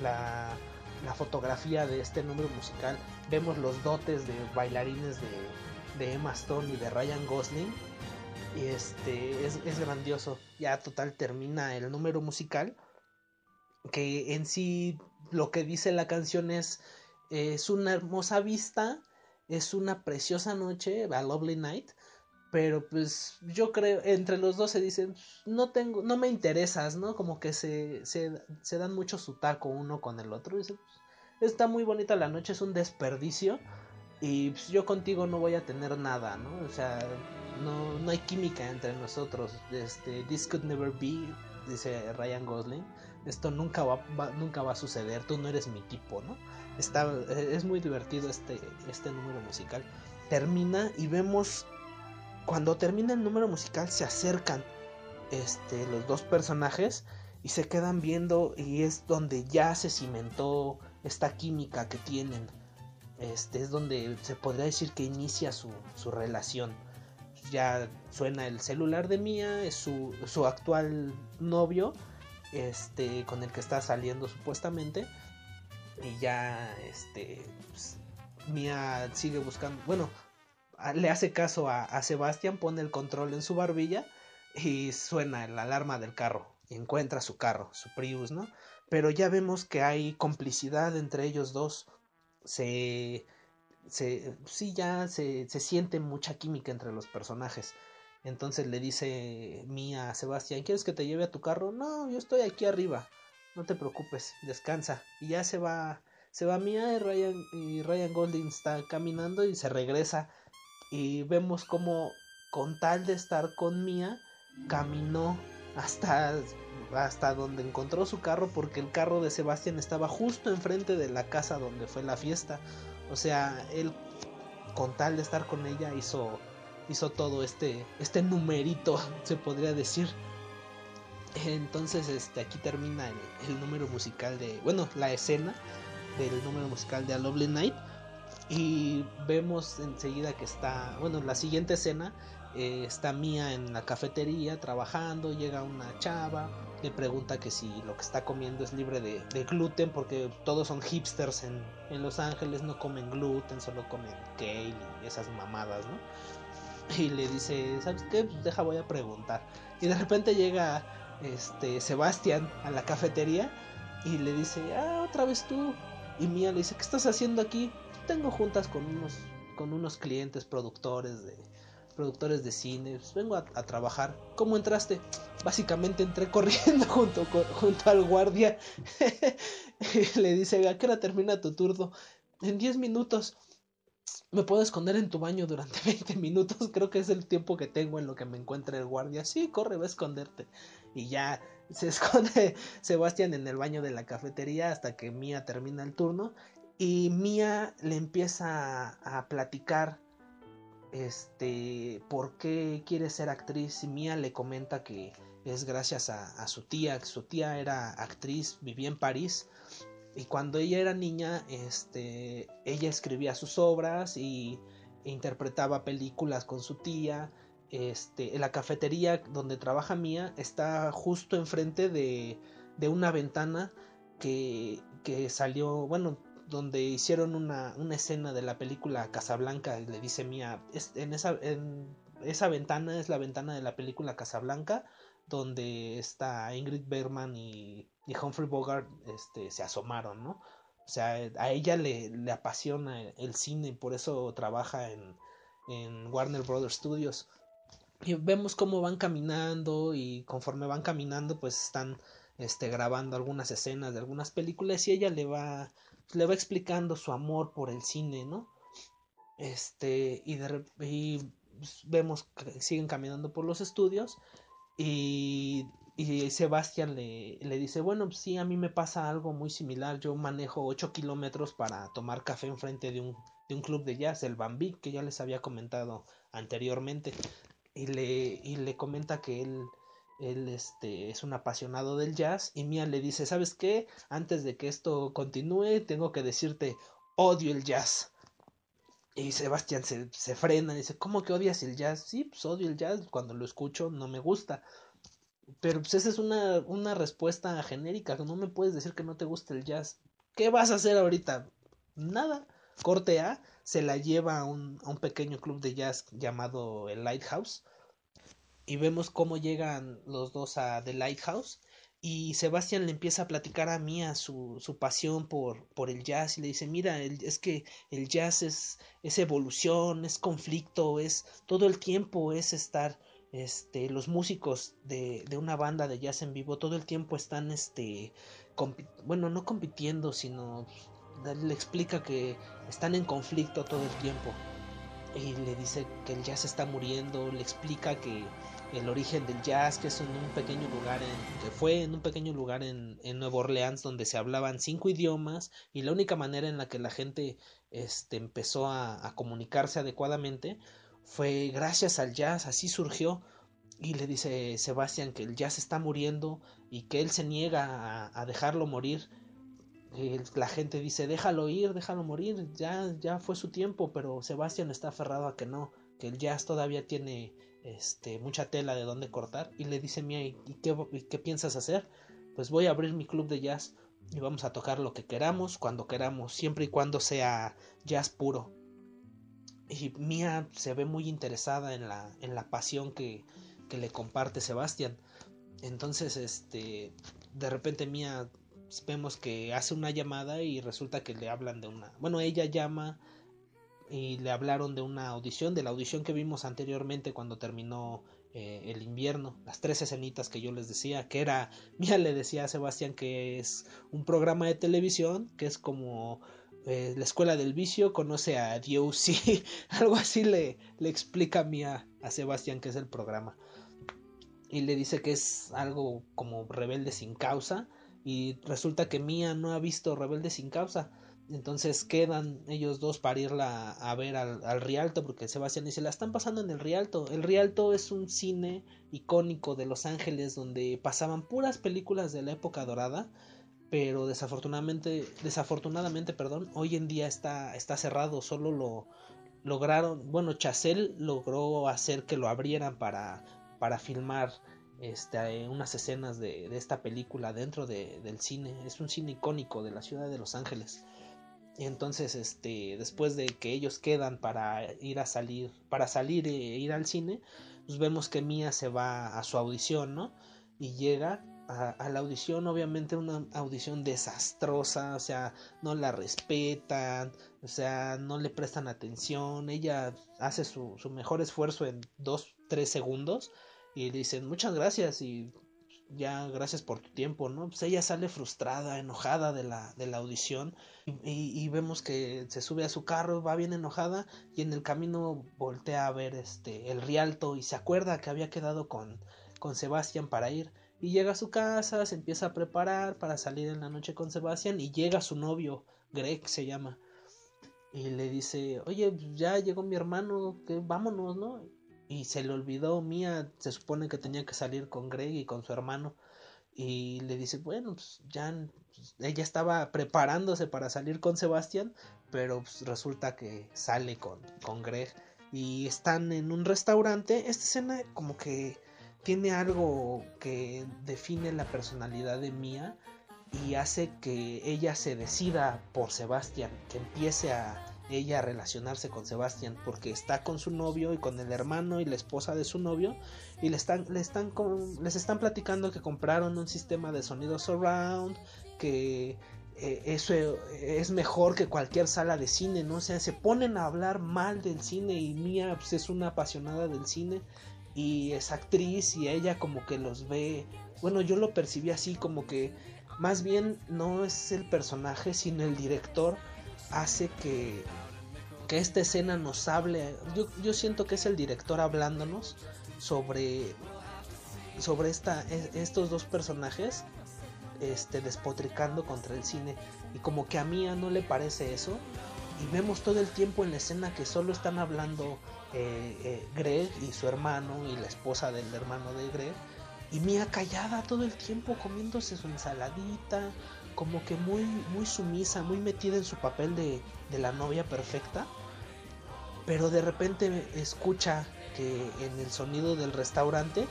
la, la, fotografía de este número musical. Vemos los dotes de bailarines de, de Emma Stone y de Ryan Gosling. Y este es, es grandioso. Ya total termina el número musical. Que en sí lo que dice la canción es es una hermosa vista, es una preciosa noche, a lovely night, pero pues yo creo, entre los dos se dicen, no tengo, no me interesas, ¿no? Como que se, se, se dan mucho su taco uno con el otro. Dice, pues, está muy bonita la noche, es un desperdicio. Y pues, yo contigo no voy a tener nada, ¿no? O sea, no, no hay química entre nosotros. Este, this could never be, dice Ryan Gosling. Esto nunca va, nunca va a suceder, tú no eres mi tipo, ¿no? Está, es muy divertido este, este número musical. Termina y vemos, cuando termina el número musical se acercan este, los dos personajes y se quedan viendo y es donde ya se cimentó esta química que tienen. Este es donde se podría decir que inicia su, su relación. Ya suena el celular de Mía, es su, su actual novio, este, con el que está saliendo supuestamente. Y ya, este, pues, Mía sigue buscando, bueno, le hace caso a, a Sebastián, pone el control en su barbilla y suena la alarma del carro. Y encuentra su carro, su Prius, ¿no? Pero ya vemos que hay complicidad entre ellos dos. Se. se sí, ya se, se siente mucha química entre los personajes. Entonces le dice Mía a Sebastián: ¿Quieres que te lleve a tu carro? No, yo estoy aquí arriba. No te preocupes, descansa. Y ya se va. Se va Mía y Ryan, y Ryan Golding está caminando y se regresa. Y vemos como con tal de estar con Mía, caminó hasta, hasta donde encontró su carro porque el carro de Sebastián estaba justo enfrente de la casa donde fue la fiesta. O sea, él con tal de estar con ella hizo, hizo todo este, este numerito, se podría decir. Entonces, este, aquí termina el, número musical de, bueno, la escena del número musical de A Lovely Night. Y vemos enseguida que está, bueno, la siguiente escena eh, está Mía en la cafetería trabajando, llega una chava, le pregunta que si lo que está comiendo es libre de, de gluten, porque todos son hipsters en, en, Los Ángeles, no comen gluten, solo comen kale y esas mamadas, ¿no? Y le dice, ¿sabes qué? Pues deja, voy a preguntar. Y de repente llega este Sebastián a la cafetería y le dice, ah, otra vez tú. Y Mía le dice, ¿qué estás haciendo aquí? Tengo juntas con unos, con unos clientes productores de, productores de cine, pues vengo a, trabajar. ¿Cómo entraste? Básicamente entré corriendo junto, junto al guardia. Le dice, ¿a qué hora termina tu turno? En 10 minutos. Me puedo esconder en tu baño durante 20 minutos. Creo que es el tiempo que tengo en lo que me encuentre el guardia. Sí, corre, va a esconderte. Y ya se esconde Sebastián en el baño de la cafetería hasta que Mía termina el turno. Y Mía le empieza a, platicar este, por qué quiere ser actriz. Y Mía le comenta que es gracias a, a, su tía, su tía era actriz, vivía en París. Y cuando ella era niña, este, ella escribía sus obras y e interpretaba películas con su tía. Este, en la cafetería donde trabaja Mía está justo enfrente de, de una ventana que, que salió, bueno, donde hicieron una, una, escena de la película Casablanca le dice Mía, en esa, en esa ventana es la ventana de la película Casablanca donde está Ingrid Bergman y, y Humphrey Bogart este, se asomaron, ¿no? O sea, a ella le, le apasiona el cine por eso trabaja en, en Warner Brothers Studios. Y vemos cómo van caminando y conforme van caminando pues están este, grabando algunas escenas de algunas películas y ella le va le va explicando su amor por el cine, ¿no? Este, y, y vemos que siguen caminando por los estudios y, y Sebastián le, le, dice, bueno, pues sí, a mí me pasa algo muy similar, yo manejo 8 kilómetros para tomar café enfrente de un, de un club de jazz, el Bambi, que ya les había comentado anteriormente, y le, y le comenta que él él este es un apasionado del jazz y Mia le dice, ¿sabes qué? Antes de que esto continúe, tengo que decirte, odio el jazz. Y Sebastián se, se frena y dice, ¿cómo que odias el jazz? Sí, pues odio el jazz, cuando lo escucho no me gusta. Pero pues esa es una, una respuesta genérica, no me puedes decir que no te gusta el jazz. ¿Qué vas a hacer ahorita? Nada. Corte A se la lleva a un, a un pequeño club de jazz llamado el Lighthouse y vemos cómo llegan los dos a The Lighthouse y Sebastián le empieza a platicar a Mía su, su pasión por, por el jazz y le dice, mira, el, es que el jazz es, es evolución, es conflicto, es todo el tiempo es estar, este, los músicos de, de una banda de jazz en vivo todo el tiempo están, este, bueno, no compitiendo, sino le explica que están en conflicto todo el tiempo. Y le dice que el jazz está muriendo, le explica que el origen del jazz, que es en un pequeño lugar, que fue en un pequeño lugar en, en Nueva Orleans donde se hablaban cinco idiomas y la única manera en la que la gente este, empezó a, a comunicarse adecuadamente fue gracias al jazz, así surgió y le dice Sebastián que el jazz está muriendo y que él se niega a, dejarlo morir. La gente dice, déjalo ir, déjalo morir, ya, ya fue su tiempo, pero Sebastián está aferrado a que no, que el jazz todavía tiene este, mucha tela de donde cortar. Y le dice Mía, ¿y qué, y qué piensas hacer? Pues voy a abrir mi club de jazz y vamos a tocar lo que queramos, cuando queramos, siempre y cuando sea jazz puro. Y Mía se ve muy interesada en la, en la pasión que, que le comparte Sebastián. Entonces, este, de repente Mía vemos que hace una llamada y resulta que le hablan de una, bueno, ella llama y le hablaron de una audición, de la audición que vimos anteriormente cuando terminó eh, el invierno, las tres escenitas que yo les decía, que era, Mía le decía a Sebastián que es un programa de televisión, que es como eh, la escuela del vicio, conoce a Dios, algo así le, le explica Mía a Sebastián que es el programa. Y le dice que es algo como rebelde sin causa y resulta que Mía no ha visto rebelde sin causa. Entonces quedan ellos dos para irla a ver al, al, Rialto porque Sebastián dice la están pasando en el Rialto el Rialto es un cine icónico de Los Ángeles donde pasaban puras películas de la época dorada pero desafortunadamente desafortunadamente perdón hoy en día está está cerrado solo lo lograron bueno Chacel logró hacer que lo abrieran para para filmar este, unas escenas de, de esta película dentro de, del cine. Es un cine icónico de la ciudad de Los Ángeles. Y entonces, este, después de que ellos quedan para ir a salir, para salir e ir al cine, pues vemos que Mia se va a su audición, ¿no? Y llega a, la audición, obviamente una audición desastrosa, o sea, no la respetan, o sea, no le prestan atención, ella hace su, su mejor esfuerzo en dos, tres segundos y le dicen muchas gracias y ya gracias por tu tiempo, ¿no? Pues ella sale frustrada, enojada de la, de la audición y, y, vemos que se sube a su carro, va bien enojada y en el camino voltea a ver este el Rialto y se acuerda que había quedado con, con Sebastián para ir y llega a su casa, se empieza a preparar para salir en la noche con Sebastián y llega su novio, Greg se llama, y le dice, oye, ya llegó mi hermano, que vámonos, ¿no? y se le olvidó Mía se supone que tenía que salir con Greg y con su hermano y le dice bueno pues ya pues, ella estaba preparándose para salir con Sebastián pero pues, resulta que sale con, con Greg y están en un restaurante esta escena como que tiene algo que define la personalidad de Mía y hace que ella se decida por Sebastián que empiece a ella a relacionarse con Sebastián porque está con su novio y con el hermano y la esposa de su novio y le están, le están les están platicando que compraron un sistema de sonido surround que eh, eso es mejor que cualquier sala de cine, ¿no? O sea, se ponen a hablar mal del cine y Mía pues, es una apasionada del cine y es actriz y ella como que los ve, bueno, yo lo percibí así como que más bien no es el personaje sino el director hace que, que esta escena nos hable. Yo, yo, siento que es el director hablándonos sobre, sobre esta, estos dos personajes este, despotricando contra el cine. Y como que a Mía no le parece eso. Y vemos todo el tiempo en la escena que solo están hablando eh, eh, Greg y su hermano y la esposa del hermano de Greg. Y Mía callada todo el tiempo comiéndose su ensaladita, como que muy, muy sumisa, muy metida en su papel de, la novia perfecta. Pero de repente escucha que en el sonido del restaurante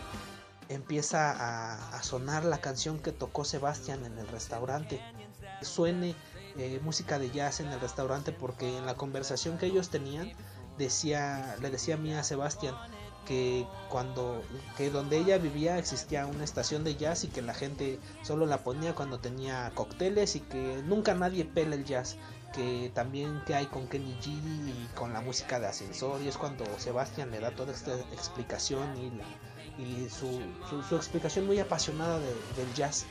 empieza a, a, sonar la canción que tocó Sebastián en el restaurante. Suene eh, música de jazz en el restaurante porque en la conversación que ellos tenían decía, le decía a mí a Sebastián que cuando que donde ella vivía existía una estación de jazz y que la gente solo la ponía cuando tenía cócteles y que nunca nadie pela el jazz que también que hay con Kenny G y con la música de ascensor y es cuando Sebastián le da toda esta explicación y, la, y su, su, su, explicación muy apasionada de, del jazz.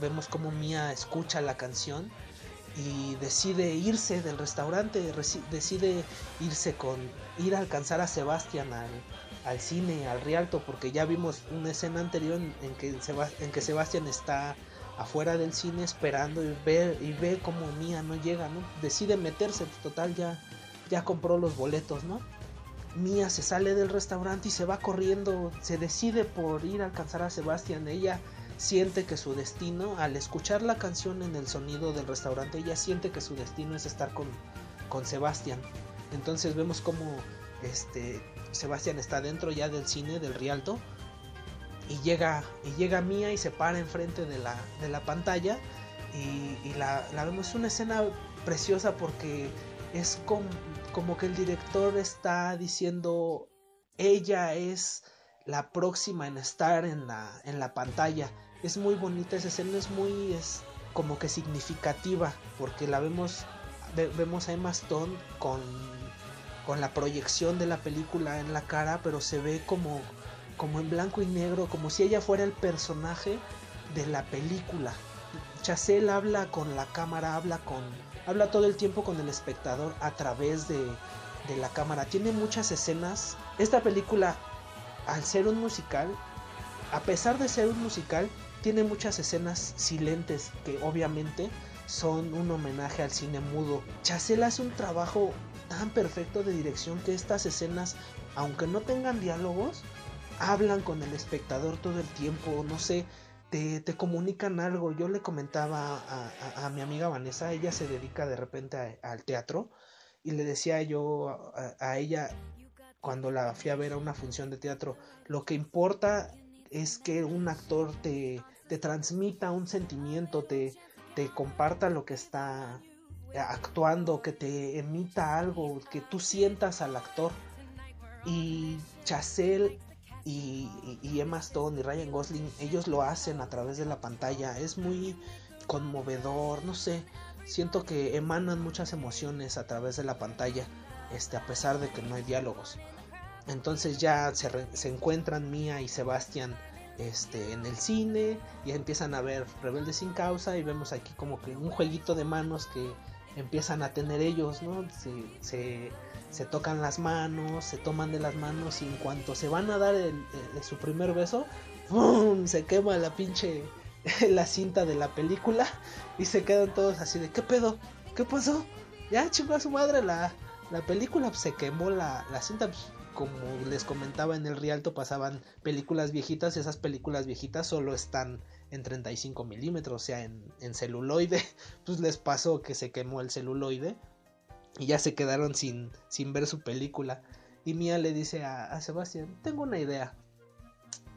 Vemos como Mia escucha la canción y decide irse del restaurante, decide irse con ir a alcanzar a Sebastián al, al cine, al Rialto, porque ya vimos una escena anterior en, que, en que Sebastián está afuera del cine esperando y ve, y ve como Mía no llega, ¿no? Decide meterse, total ya, ya compró los boletos, ¿no? Mia se sale del restaurante y se va corriendo, se decide por ir a alcanzar a Sebastián. Ella siente que su destino, al escuchar la canción en el sonido del restaurante, ella siente que su destino es estar con, con Sebastián. Entonces vemos como este Sebastián está dentro ya del cine del Rialto y llega y llega Mía y se para enfrente de la, de la pantalla y, la, vemos una escena preciosa porque es como que el director está diciendo ella es la próxima en estar en la, en la pantalla es muy bonita esa escena es muy es como que significativa porque la vemos vemos a Emma Stone con con la proyección de la película en la cara, pero se ve como, como en blanco y negro, como si ella fuera el personaje de la película. Chazelle habla con la cámara, habla con, habla todo el tiempo con el espectador a través de, de la cámara. Tiene muchas escenas. Esta película, al ser un musical, a pesar de ser un musical, tiene muchas escenas silentes que obviamente son un homenaje al cine mudo. Chazelle hace un trabajo tan perfecto de dirección que estas escenas, aunque no tengan diálogos, hablan con el espectador todo el tiempo, no sé, te, te comunican algo. Yo le comentaba a, mi amiga Vanessa, ella se dedica de repente al teatro, y le decía yo a, ella cuando la fui a ver a una función de teatro, lo que importa es que un actor te, te transmita un sentimiento, te, te comparta lo que está actuando, que te emita algo, que tú sientas al actor. Y Chazelle y, Emma Stone y Ryan Gosling, ellos lo hacen a través de la pantalla. Es muy conmovedor, no sé. Siento que emanan muchas emociones a través de la pantalla, este, a pesar de que no hay diálogos. Entonces ya se, se encuentran Mia y Sebastián este, en el cine y empiezan a ver Rebeldes sin causa y vemos aquí como que un jueguito de manos que empiezan a tener ellos, ¿no? Se, se, tocan las manos, se toman de las manos y en cuanto se van a dar su primer beso, ¡pum! se quema la pinche la cinta de la película y se quedan todos así de ¿qué pedo? ¿Qué pasó? Ya chingó a su madre la, la película, pues, se quemó la, la cinta, pues, como les comentaba en el Rialto pasaban películas viejitas, esas películas viejitas solo están en 35 milímetros, o sea, en, celuloide, pues les pasó que se quemó el celuloide y ya se quedaron sin, sin ver su película. Y Mía le dice a, Sebastián, tengo una idea.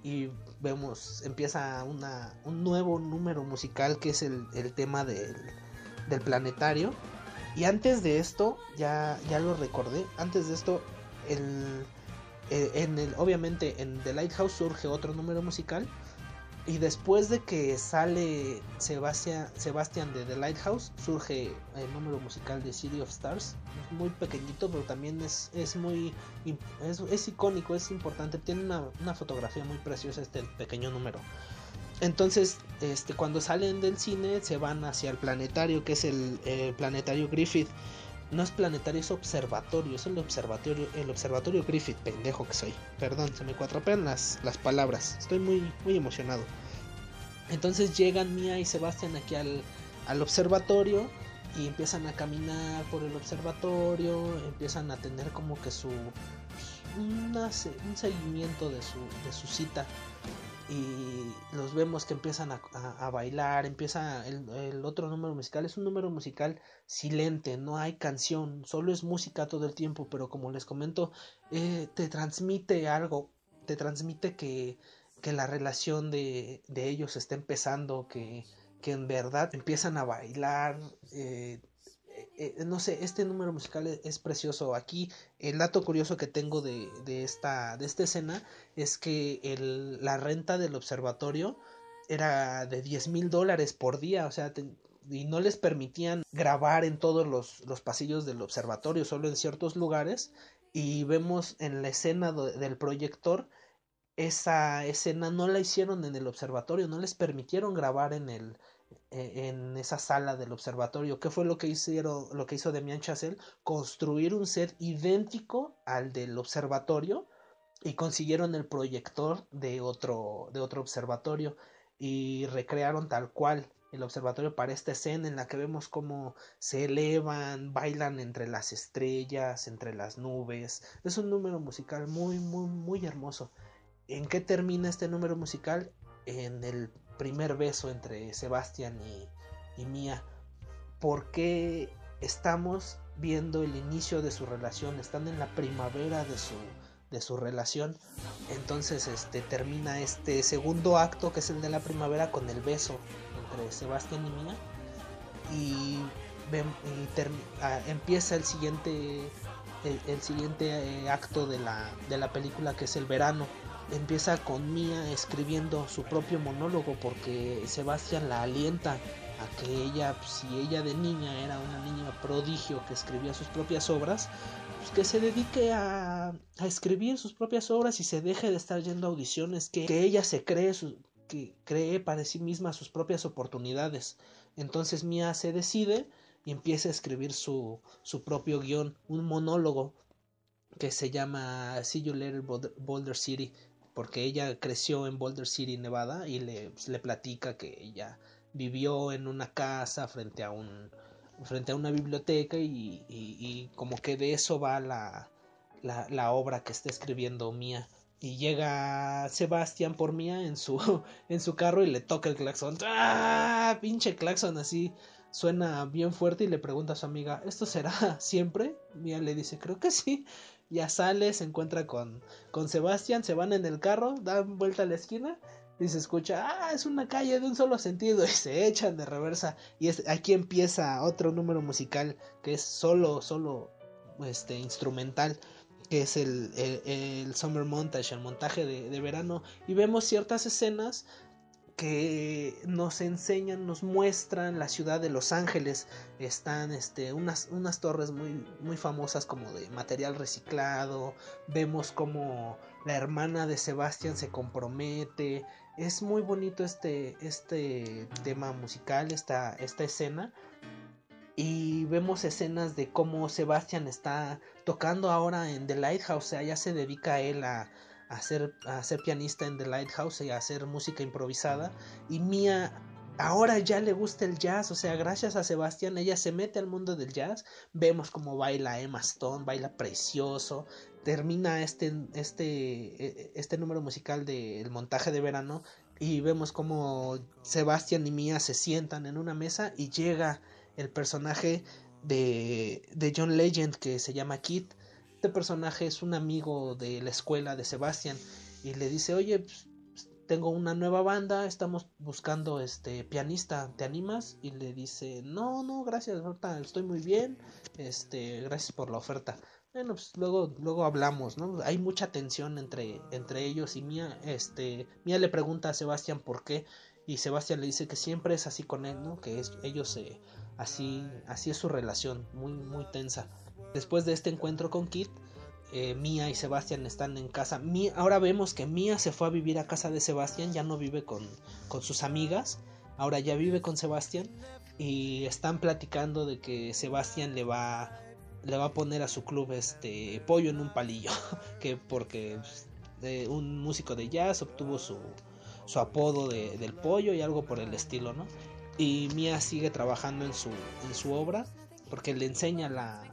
Y vemos, empieza una, un nuevo número musical que es el, tema del, del, planetario. Y antes de esto, ya, ya lo recordé, antes de esto, eh, en el, obviamente en The Lighthouse surge otro número musical y después de que sale Sebastian, de The Lighthouse, surge el número musical de City of Stars. Es muy pequeñito, pero también es, es muy. Es, icónico, es importante. Tiene una, fotografía muy preciosa este pequeño número. Entonces, este, cuando salen del cine, se van hacia el planetario, que es el planetario Griffith. No es planetario, es observatorio. Es el observatorio, el observatorio Griffith, pendejo que soy. Perdón, se me cuatropean las, las palabras. Estoy muy, muy emocionado. Entonces llegan Mia y Sebastián aquí al, al observatorio y empiezan a caminar por el observatorio, empiezan a tener como que su un seguimiento de su, de su cita y los vemos que empiezan a, bailar, empieza el, otro número musical, es un número musical silente, no hay canción, solo es música todo el tiempo, pero como les comento, eh, te transmite algo, te transmite que, que la relación de, de, ellos está empezando, que, que en verdad empiezan a bailar, eh, eh, no sé, este número musical es, precioso. Aquí el dato curioso que tengo de, de, esta, de esta escena es que el, la renta del observatorio era de 10 mil dólares por día, o sea, y no les permitían grabar en todos los, los, pasillos del observatorio, solo en ciertos lugares. Y vemos en la escena del proyector, esa escena no la hicieron en el observatorio, no les permitieron grabar en el, e, en esa sala del observatorio. ¿Qué fue lo que hicieron, lo que hizo Demian Chazelle? Construir un set idéntico al del observatorio y consiguieron el proyector de otro, de otro observatorio y recrearon tal cual el observatorio para esta escena en la que vemos cómo se elevan, bailan entre las estrellas, entre las nubes. Es un número musical muy, muy, muy hermoso. ¿En qué termina este número musical? En el primer beso entre Sebastián y, Mía. ¿Por qué estamos viendo el inicio de su relación? Están en la primavera de su, de su relación. Entonces este termina este segundo acto que es el de la primavera con el beso entre Sebastián y Mía y, ah, empieza el siguiente el, siguiente eh, acto de la, de la película que es el verano empieza con Mía escribiendo su propio monólogo porque Sebastián la alienta a que ella, si ella de niña era una niña prodigio que escribía sus propias obras, pues que se dedique a, a, escribir sus propias obras y se deje de estar yendo a audiciones, que, que ella se cree, que cree para sí misma sus propias oportunidades. Entonces Mia se decide y empieza a escribir su, su propio guion, un monólogo que se llama See You Later Boulder City, porque ella creció en Boulder City, Nevada, y le, pues, le platica que ella vivió en una casa frente a un frente a una biblioteca y, como que de eso va la, la, obra que está escribiendo Mía. Y llega Sebastián por Mía en su, en su carro y le toca el claxon. ¡Ah! Pinche claxon así. Suena bien fuerte y le pregunta a su amiga, ¿esto será siempre? Mía le dice, creo que sí. Ya sale, se encuentra con, con Sebastián, se van en el carro, dan vuelta a la esquina y se escucha, ah, es una calle de un solo sentido y se echan de reversa. Y es, aquí empieza otro número musical que es solo, solo, este, instrumental que es el, el, Summer Montage, el montaje de, de, verano. Y vemos ciertas escenas que nos enseñan, nos muestran la ciudad de Los Ángeles. Están este, unas, unas torres muy, muy famosas como de material reciclado. Vemos como la hermana de Sebastián se compromete. Es muy bonito este, este tema musical, esta, esta escena. Y vemos escenas de cómo Sebastián está tocando ahora en The Lighthouse. O sea, ya se dedica él a, a ser, pianista en The Lighthouse y a hacer música improvisada. Y Mia ahora ya le gusta el jazz, o sea, gracias a Sebastián, ella se mete al mundo del jazz. Vemos cómo baila Emma Stone, baila precioso. Termina este, este, e, este número musical del montaje de verano y vemos como Sebastián y Mia se sientan en una mesa y llega el personaje de, de John Legend que se llama Kit este personaje es un amigo de la escuela de Sebastián y le dice, oye, pues, tengo una nueva banda, estamos buscando este pianista, ¿te animas? Y le dice, no, no, gracias, estoy muy bien, este, gracias por la oferta. Bueno, pues luego, luego hablamos, ¿no? Hay mucha tensión entre, entre ellos y Mía, este, Mía le pregunta a Sebastián por qué y Sebastián le dice que siempre es así con él, ¿no? Que es, ellos, eh, así, así es su relación, muy, muy tensa. Después de este encuentro con Kit, eh, Mia y Sebastián están en casa. ahora vemos que Mia se fue a vivir a casa de Sebastián, ya no vive con, con sus amigas, ahora ya vive con Sebastián y están platicando de que Sebastián le va le va a poner a su club este pollo en un palillo, que porque pues, un músico de jazz obtuvo su, su apodo de, del pollo y algo por el estilo, ¿no? Y Mia sigue trabajando en su, en su obra porque le enseña la,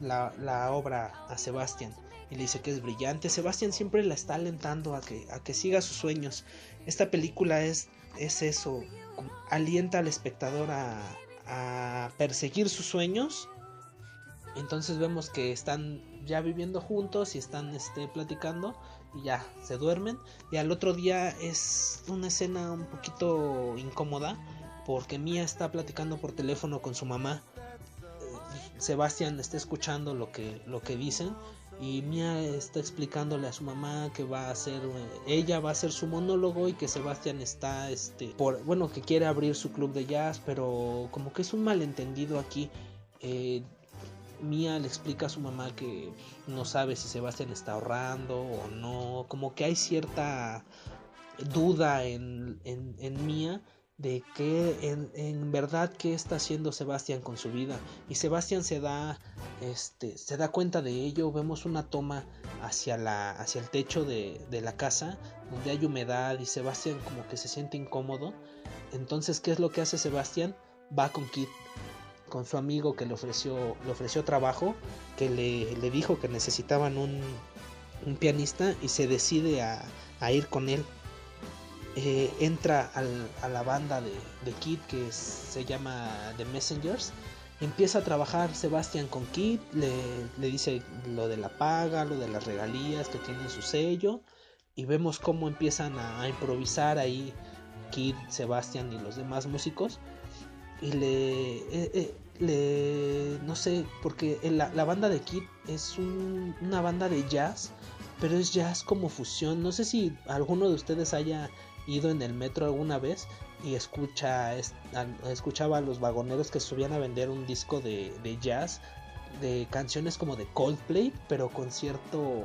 la, obra a Sebastián y le dice que es brillante. Sebastián siempre la está alentando a que, a que siga sus sueños. Esta película es, es eso, alienta al espectador a, a perseguir sus sueños. Entonces vemos que están ya viviendo juntos y están este, platicando y ya se duermen. Y al otro día es una escena un poquito incómoda porque Mia está platicando por teléfono con su mamá Sebastián está escuchando lo que, lo que dicen y Mia está explicándole a su mamá que va a hacer ella va a hacer su monólogo y que Sebastián está este por bueno que quiere abrir su club de jazz pero como que es un malentendido aquí. Eh, Mia le explica a su mamá que no sabe si Sebastián está ahorrando o no como que hay cierta duda en, en, en Mia de qué en, en, verdad qué está haciendo Sebastián con su vida. Y Sebastián se da este se da cuenta de ello. Vemos una toma hacia la hacia el techo de, de la casa donde hay humedad y Sebastián como que se siente incómodo. Entonces qué es lo que hace Sebastián va con Kit con su amigo que le ofreció le ofreció trabajo que le, le dijo que necesitaban un, un pianista y se decide a, a ir con él eh, entra al, a la banda de, de Kid que se llama The Messengers. Empieza a trabajar Sebastian con Kid, le, dice lo de la paga, lo de las regalías que tienen su sello. Y vemos cómo empiezan a, improvisar ahí Kid, Sebastian y los demás músicos. Y le, eh, eh, le no sé, porque la, la banda de Kid es un, una banda de jazz, pero es jazz como fusión. No sé si alguno de ustedes haya ido en el metro alguna vez y escucha, es, escuchaba a los vagoneros que subían a vender un disco de, de, jazz, de canciones como de Coldplay, pero con cierto,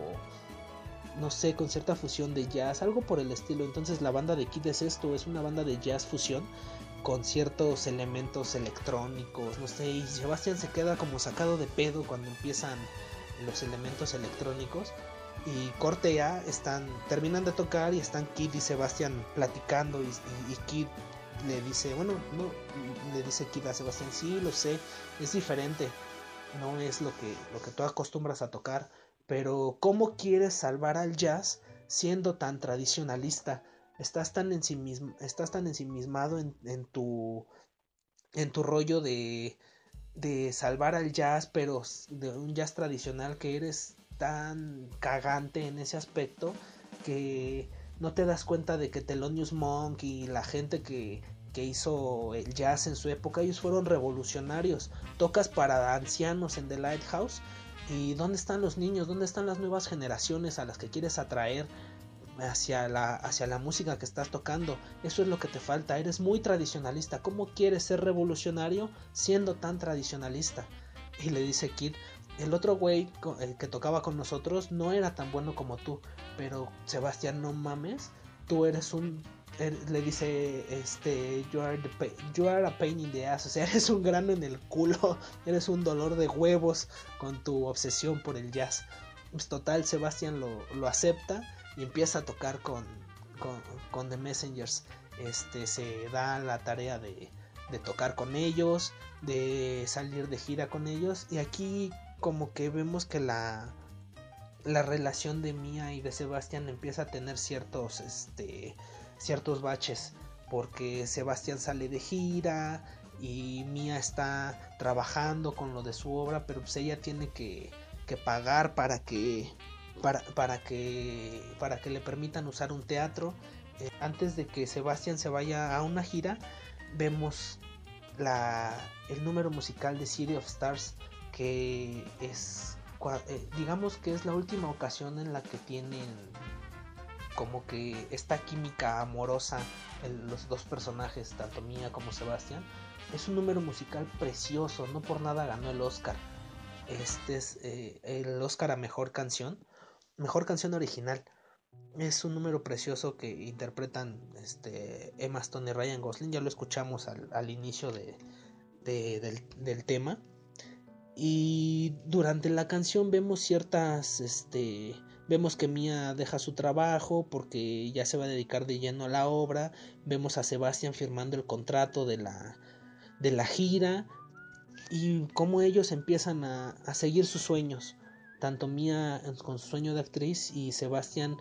no sé, con cierta fusión de jazz, algo por el estilo. Entonces la banda de Kid es esto, es una banda de jazz fusión con ciertos elementos electrónicos, no sé, y Sebastián se queda como sacado de pedo cuando empiezan los elementos electrónicos y corte A están terminan de tocar y están Kid y Sebastián platicando y, y, Kid le dice bueno no le dice Kid a Sebastián sí lo sé es diferente no es lo que lo que tú acostumbras a tocar pero cómo quieres salvar al jazz siendo tan tradicionalista estás tan estás tan ensimismado en, en tu en tu rollo de de salvar al jazz pero de un jazz tradicional que eres tan cagante en ese aspecto que no te das cuenta de que Thelonious Monk y la gente que, que hizo el jazz en su época, ellos fueron revolucionarios. Tocas para ancianos en The Lighthouse. ¿Y dónde están los niños? ¿Dónde están las nuevas generaciones a las que quieres atraer hacia la, hacia la música que estás tocando? Eso es lo que te falta. Eres muy tradicionalista. ¿Cómo quieres ser revolucionario siendo tan tradicionalista? Y le dice Kid, el otro güey, el que tocaba con nosotros, no era tan bueno como tú. Pero Sebastián, no mames, tú eres un. Le dice, este, you are, you are a pain in the ass. O sea, eres un grano en el culo, eres un dolor de huevos con tu obsesión por el jazz. Pues total, Sebastián lo, lo acepta y empieza a tocar con, con, con The Messengers. Este, se da la tarea de, de tocar con ellos, de salir de gira con ellos. Y aquí como que vemos que la la relación de Mia y de Sebastián empieza a tener ciertos este ciertos baches porque Sebastián sale de gira y Mia está trabajando con lo de su obra pero pues ella tiene que, que pagar para que para, para que para que le permitan usar un teatro. Eh, antes de que Sebastián se vaya a una gira vemos la el número musical de City of Stars que es eh, digamos que es la última ocasión en la que tienen como que esta química amorosa en los dos personajes, tanto Mía como Sebastián, es un número musical precioso, no por nada ganó el Oscar. Este es eh, el Oscar a mejor canción, mejor canción original. Es un número precioso que interpretan este, Emma Stone y Ryan Gosling. Ya lo escuchamos al, al inicio de, de, del, del tema y durante la canción vemos ciertas este vemos que Mia deja su trabajo porque ya se va a dedicar de lleno a la obra. Vemos a Sebastián firmando el contrato de la de la gira y cómo ellos empiezan a, a seguir sus sueños tanto Mia con su sueño de actriz y Sebastián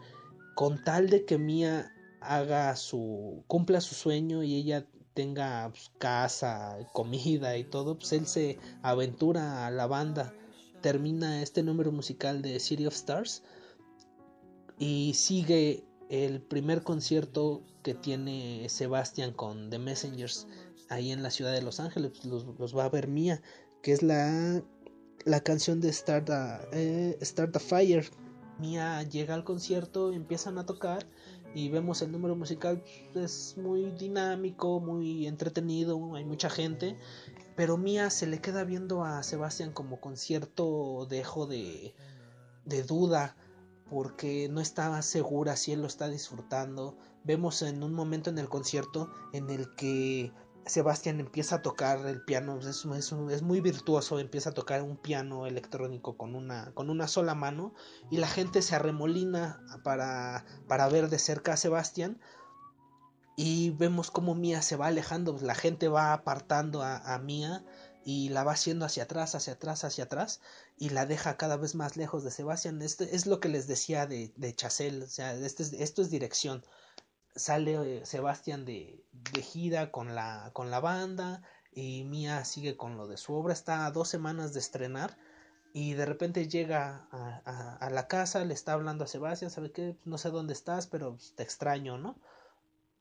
con tal de que Mia haga su cumpla su sueño y ella tenga pues, casa, comida y todo, pues él se aventura a la banda. Termina este número musical de City of Stars y sigue el primer concierto que tiene Sebastian con The Messengers ahí en la ciudad de Los Ángeles. Los, los va a ver Mía, que es la, la canción de Start eh, Start a Fire. Mía llega al concierto, empiezan a tocar y vemos el número musical es muy dinámico, muy entretenido, hay mucha gente, pero Mía se le queda viendo a Sebastián como con cierto dejo de, de duda porque no está segura si él lo está disfrutando. Vemos en un momento en el concierto en el que Sebastián empieza a tocar el piano, es, es, muy virtuoso, empieza a tocar un piano electrónico con una, con una sola mano y la gente se arremolina para, para ver de cerca a Sebastián y vemos como Mía se va alejando, la gente va apartando a, Mía y la va haciendo hacia atrás, hacia atrás, hacia atrás y la deja cada vez más lejos de Sebastián. Este es lo que les decía de, de Chacel, o sea, este esto es dirección sale eh, Sebastián de, de, gira con la, con la banda y Mía sigue con lo de su obra, está a dos semanas de estrenar y de repente llega a, a, la casa, le está hablando a Sebastián, ¿sabe qué? No sé dónde estás, pero te extraño, ¿no?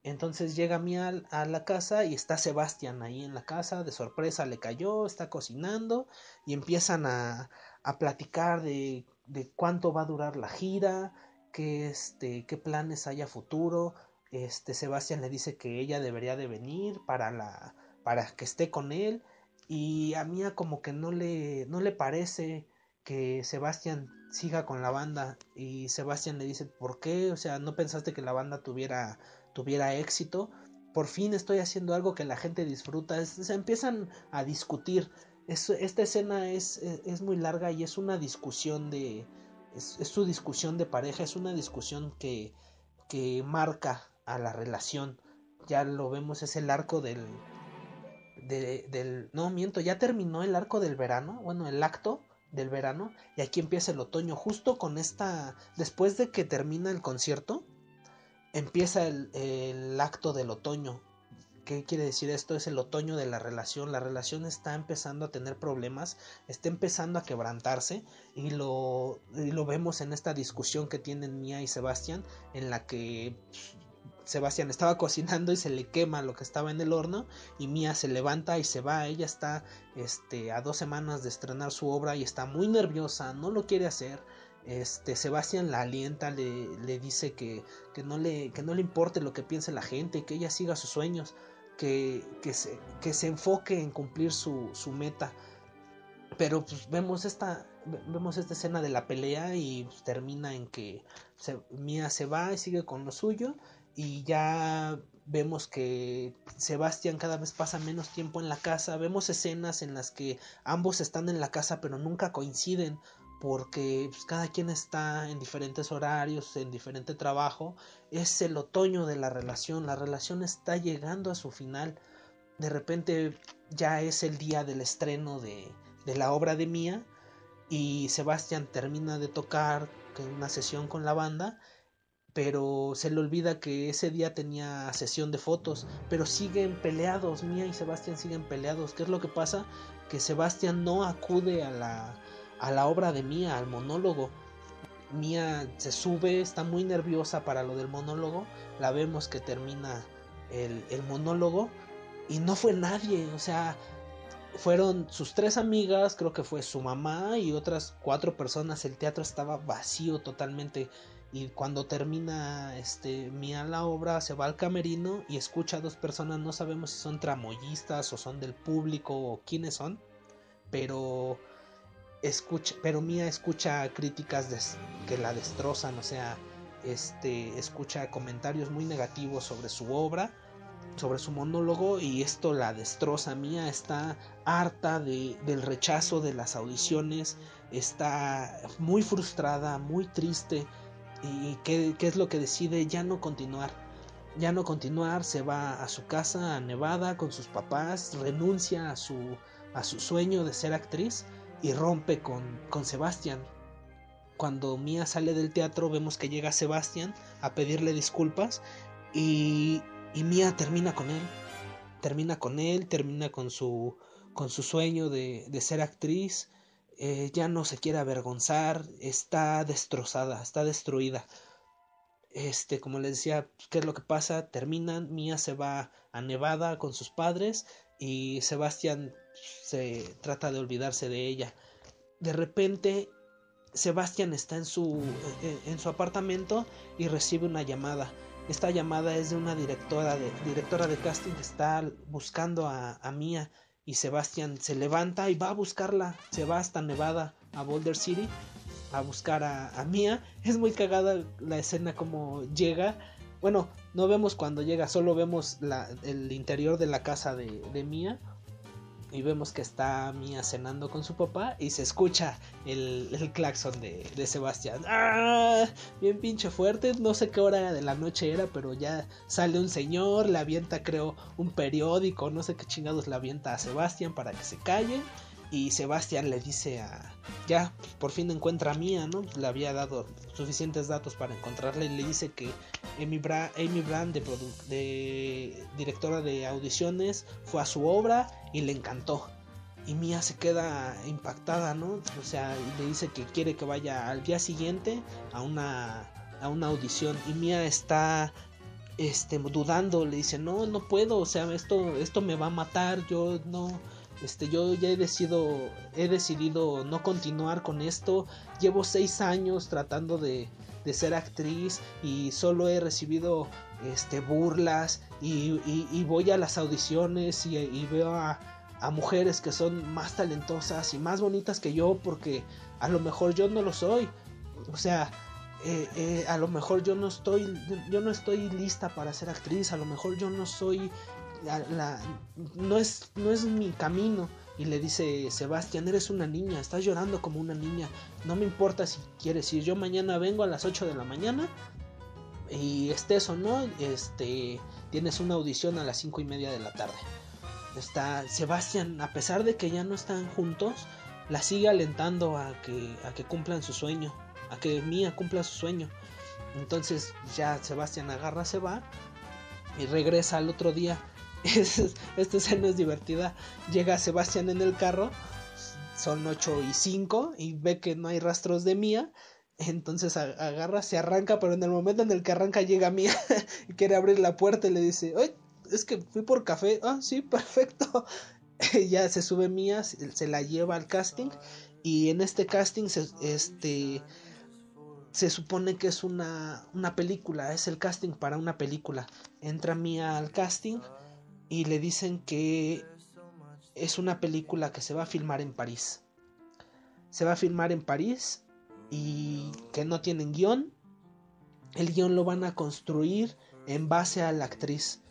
Entonces llega Mía a la casa y está Sebastián ahí en la casa, de sorpresa le cayó, está cocinando y empiezan a, a platicar de, de cuánto va a durar la gira, qué, este, qué planes hay a futuro, este Sebastián le dice que ella debería de venir para la para que esté con él y a Mía como que no le no le parece que Sebastián siga con la banda y Sebastián le dice ¿por qué? o sea no pensaste que la banda tuviera tuviera éxito por fin estoy haciendo algo que la gente disfruta se empiezan a discutir. Esta escena es, es, muy larga y es una discusión de es, su discusión de pareja es una discusión que que marca a la relación. Ya lo vemos, es el arco del, del... No, miento, ya terminó el arco del verano, bueno, el acto del verano, y aquí empieza el otoño, justo con esta... Después de que termina el concierto, empieza el, el acto del otoño. ¿Qué quiere decir esto? Es el otoño de la relación. La relación está empezando a tener problemas, está empezando a quebrantarse y lo, y lo vemos en esta discusión que tienen Mía y Sebastián, en la que Sebastián estaba cocinando y se le quema lo que estaba en el horno y Mía se levanta y se va. Ella está este, a dos semanas de estrenar su obra y está muy nerviosa, no lo quiere hacer. Este, Sebastián la alienta, le, le dice que, que, no le, que no le importe lo que piense la gente, que ella siga sus sueños, que, que, se, que se enfoque en cumplir su, su meta. Pero pues, vemos esta, vemos esta escena de la pelea y pues, termina en que Mía se va y sigue con lo suyo y ya vemos que Sebastián cada vez pasa menos tiempo en la casa, vemos escenas en las que ambos están en la casa pero nunca coinciden porque pues, cada quien está en diferentes horarios, en diferente trabajo, es el otoño de la relación, la relación está llegando a su final, de repente ya es el día del estreno de, de la obra de Mía y Sebastián termina de tocar una sesión con la banda pero se le olvida que ese día tenía sesión de fotos, pero siguen peleados, Mía y Sebastián siguen peleados. ¿Qué es lo que pasa? Que Sebastián no acude a la, a la obra de Mía, al monólogo. Mía se sube, está muy nerviosa para lo del monólogo, la vemos que termina el, el monólogo y no fue nadie, o sea, fueron sus tres amigas, creo que fue su mamá y otras cuatro personas, el teatro estaba vacío totalmente y cuando termina este Mía la obra se va al camerino y escucha a dos personas no sabemos si son tramoyistas o son del público o quiénes son pero escucha pero Mía escucha críticas que la destrozan o sea este escucha comentarios muy negativos sobre su obra sobre su monólogo y esto la destroza. Mía está harta de, del rechazo de las audiciones está muy frustrada muy triste y qué, es lo que decide ya no continuar. Ya no continuar, se va a su casa a Nevada con sus papás, renuncia a su, a su sueño de ser actriz y rompe con, con Sebastián. Cuando Mia sale del teatro vemos que llega Sebastián a pedirle disculpas y, y Mia termina con él. Termina con él, termina con su, con su sueño de, de ser actriz eh, ya no se quiere avergonzar, está destrozada, está destruida. Este, como les decía, ¿qué es lo que pasa? Terminan, Mía se va a Nevada con sus padres y Sebastián se trata de olvidarse de ella. De repente, Sebastián está en su, eh, en, su apartamento y recibe una llamada. Esta llamada es de una directora de, directora de casting que está buscando a, a Mía y Sebastián se levanta y va a buscarla, se va hasta Nevada, a Boulder City, a buscar a, Mia. Es muy cagada la escena como llega. Bueno, no vemos cuando llega, solo vemos la, el interior de la casa de Mia y vemos que está Mia cenando con su papá y se escucha el, el claxon de, de Sebastián. ¡Ah! Bien pinche fuerte, no sé qué hora de la noche era, pero ya sale un señor, le avienta creo un periódico, no sé qué chingados le avienta a Sebastián para que se calle. Y Sebastián le dice a... Ya, por fin encuentra a Mia, ¿no? Le había dado suficientes datos para encontrarla y le dice que Amy Brand, de, de, directora de audiciones, fue a su obra y le encantó. Y Mia se queda impactada, ¿no? O sea, le dice que quiere que vaya al día siguiente a una, a una audición. Y Mia está este, dudando, le dice, no, no puedo, o sea, esto, esto me va a matar, yo no este, yo ya he decidido, he decidido no continuar con esto. Llevo seis años tratando de, de ser actriz y solo he recibido este, burlas y, y, voy a las audiciones y, y veo a, a, mujeres que son más talentosas y más bonitas que yo porque a lo mejor yo no lo soy. O sea, eh, eh, a lo mejor yo no estoy, yo no estoy lista para ser actriz, a lo mejor yo no soy no, es, no es mi camino. Y le dice Sebastián, eres una niña, estás llorando como una niña. No me importa si quieres ir. Yo mañana vengo a las 8 de la mañana. Y estés o no, este, tienes una audición a las 5 y media de la tarde. Está Sebastián, a pesar de que ya no están juntos, la sigue alentando a que, a que cumplan su sueño. A que Mía cumpla su sueño. Entonces ya Sebastián agarra, se va. Y regresa al otro día esta escena es divertida. Llega Sebastián en el carro, son 8 y 5, y ve que no hay rastros de Mía. Entonces agarra, se arranca, pero en el momento en el que arranca llega Mía y quiere abrir la puerta y le dice, oye, es que fui por café. Ah, sí, perfecto. ya se sube Mía, se la lleva al casting y en este casting se, este, se supone que es una, una película, es el casting para una película. Entra Mía al casting y le dicen que es una película que se va a filmar en París. Se va a filmar en París y que no tienen guion. El guion lo van a construir en base a la actriz.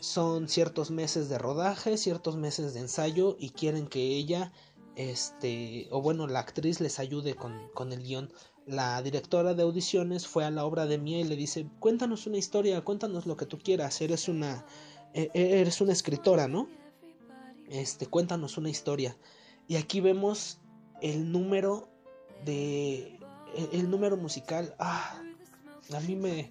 Son ciertos meses de rodaje, ciertos meses de ensayo y quieren que ella, este, o bueno, la actriz les ayude con, con el guion. La directora de audiciones fue a la obra de Mía y le dice, cuéntanos una historia, cuéntanos lo que tú quieras, eres una eres una escritora, ¿no? Este, cuéntanos una historia. Y aquí vemos el número de el, número musical. Ah, a mí me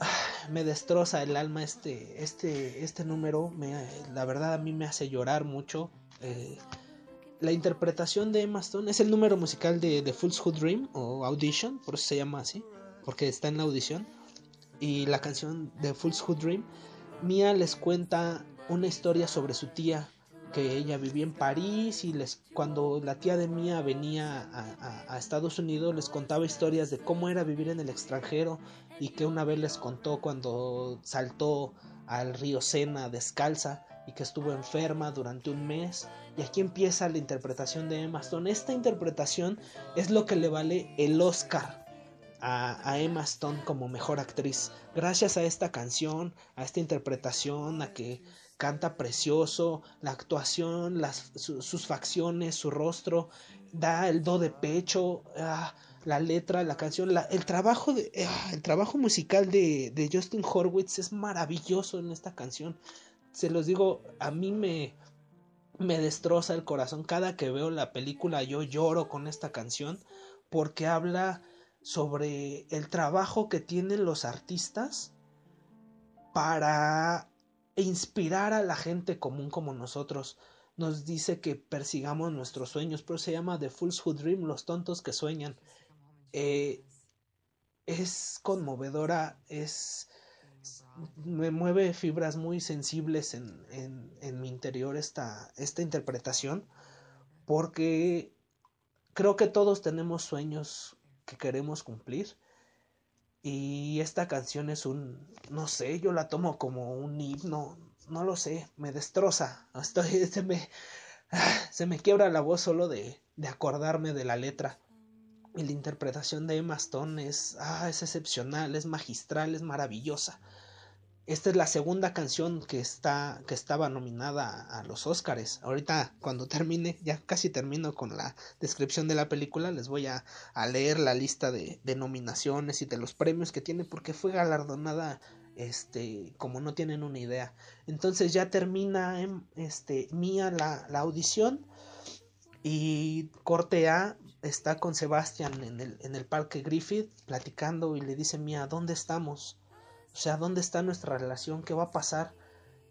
ah, me destroza el alma este este este número. Me, la verdad a mí me hace llorar mucho. Eh, la interpretación de Emma Stone es el número musical de The Fool's Who Dream o Audition, por eso se llama así, porque está en la audición. Y la canción de Fool's Who Dream Mia les cuenta una historia sobre su tía, que ella vivía en París y les cuando la tía de Mia venía a, a, a, Estados Unidos les contaba historias de cómo era vivir en el extranjero y que una vez les contó cuando saltó al río Sena descalza y que estuvo enferma durante un mes y aquí empieza la interpretación de Emma Stone. Esta interpretación es lo que le vale el Oscar a, Emma Stone como mejor actriz. Gracias a esta canción, a esta interpretación, a que canta precioso, la actuación, las, su, sus facciones, su rostro, da el do de pecho, ah, la letra, la canción, el trabajo ah, el trabajo musical de, de Justin Horwitz es maravilloso en esta canción. Se los digo, a mí me, me destroza el corazón cada que veo la película. Yo lloro con esta canción porque habla sobre el trabajo que tienen los artistas para inspirar a la gente común como nosotros. Nos dice que persigamos nuestros sueños, pero se llama The Fools Who Dream, los tontos que sueñan. Eh, es conmovedora, es me mueve fibras muy sensibles en, en, en mi interior esta, esta interpretación, porque creo que todos tenemos sueños que queremos cumplir. Y esta canción es un, no sé, yo la tomo como un himno, no lo sé, me destroza, estoy, se me, se me quiebra la voz solo de, de acordarme de la letra. Y la interpretación de Emma Stone es, ah, es excepcional, es magistral, es maravillosa. Esta es la segunda canción que está que estaba nominada a los Oscars. Ahorita cuando termine, ya casi termino con la descripción de la película, les voy a, leer la lista de, de, nominaciones y de los premios que tiene porque fue galardonada este como no tienen una idea. Entonces ya termina em, este Mía la, la audición y corte A está con Sebastián en el, en el parque Griffith platicando y le dice Mía, ¿dónde estamos? O sea, ¿dónde está nuestra relación? ¿Qué va a pasar?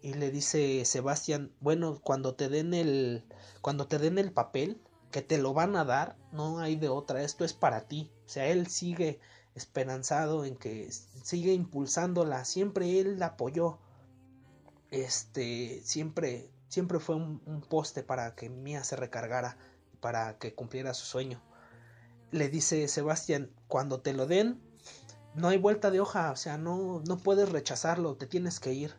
Y le dice Sebastián, bueno, cuando te den el cuando te den el papel, que te lo van a dar, no hay de otra, esto es para ti. O sea, él sigue esperanzado en que sigue impulsándola, siempre él la apoyó. Este, siempre siempre fue un, un poste para que Mía se recargara, para que cumpliera su sueño. Le dice Sebastián, cuando te lo den, no hay vuelta de hoja, o sea, no, no puedes rechazarlo, te tienes que ir.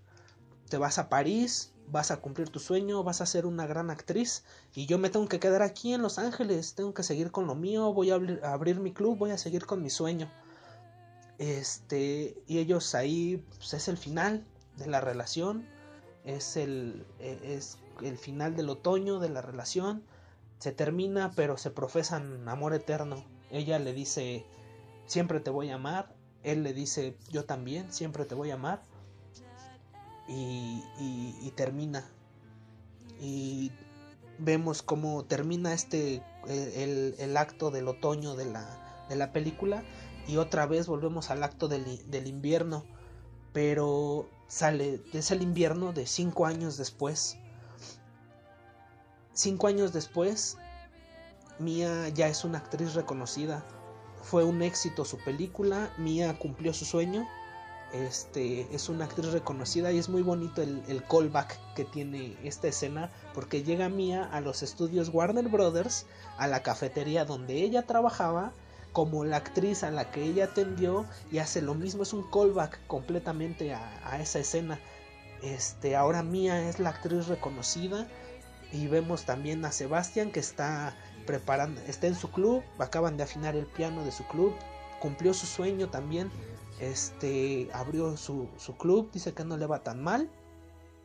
Te vas a París, vas a cumplir tu sueño, vas a ser una gran actriz y yo me tengo que quedar aquí en Los Ángeles, tengo que seguir con lo mío, voy a abrir, mi club, voy a seguir con mi sueño. Este, y ellos ahí, pues es el final de la relación, es el, e, es el final del otoño de la relación, se termina, pero se profesan amor eterno. Ella le dice, siempre te voy a amar, él le dice, yo también, siempre te voy a amar. Y, termina. Y vemos cómo termina este, el, el, acto del otoño de la, de la película. Y otra vez volvemos al acto del, del invierno. Pero sale, es el invierno de cinco años después. Cinco años después, Mia ya es una actriz reconocida fue un éxito su película, Mia cumplió su sueño, este, es una actriz reconocida y es muy bonito el, el, callback que tiene esta escena porque llega Mia a los estudios Warner Brothers, a la cafetería donde ella trabajaba, como la actriz a la que ella atendió y hace lo mismo, es un callback completamente a, a esa escena. Este, ahora Mia es la actriz reconocida y vemos también a Sebastián que está preparando, está en su club, acaban de afinar el piano de su club, cumplió su sueño también, este, abrió su, su club, dice que no le va tan mal,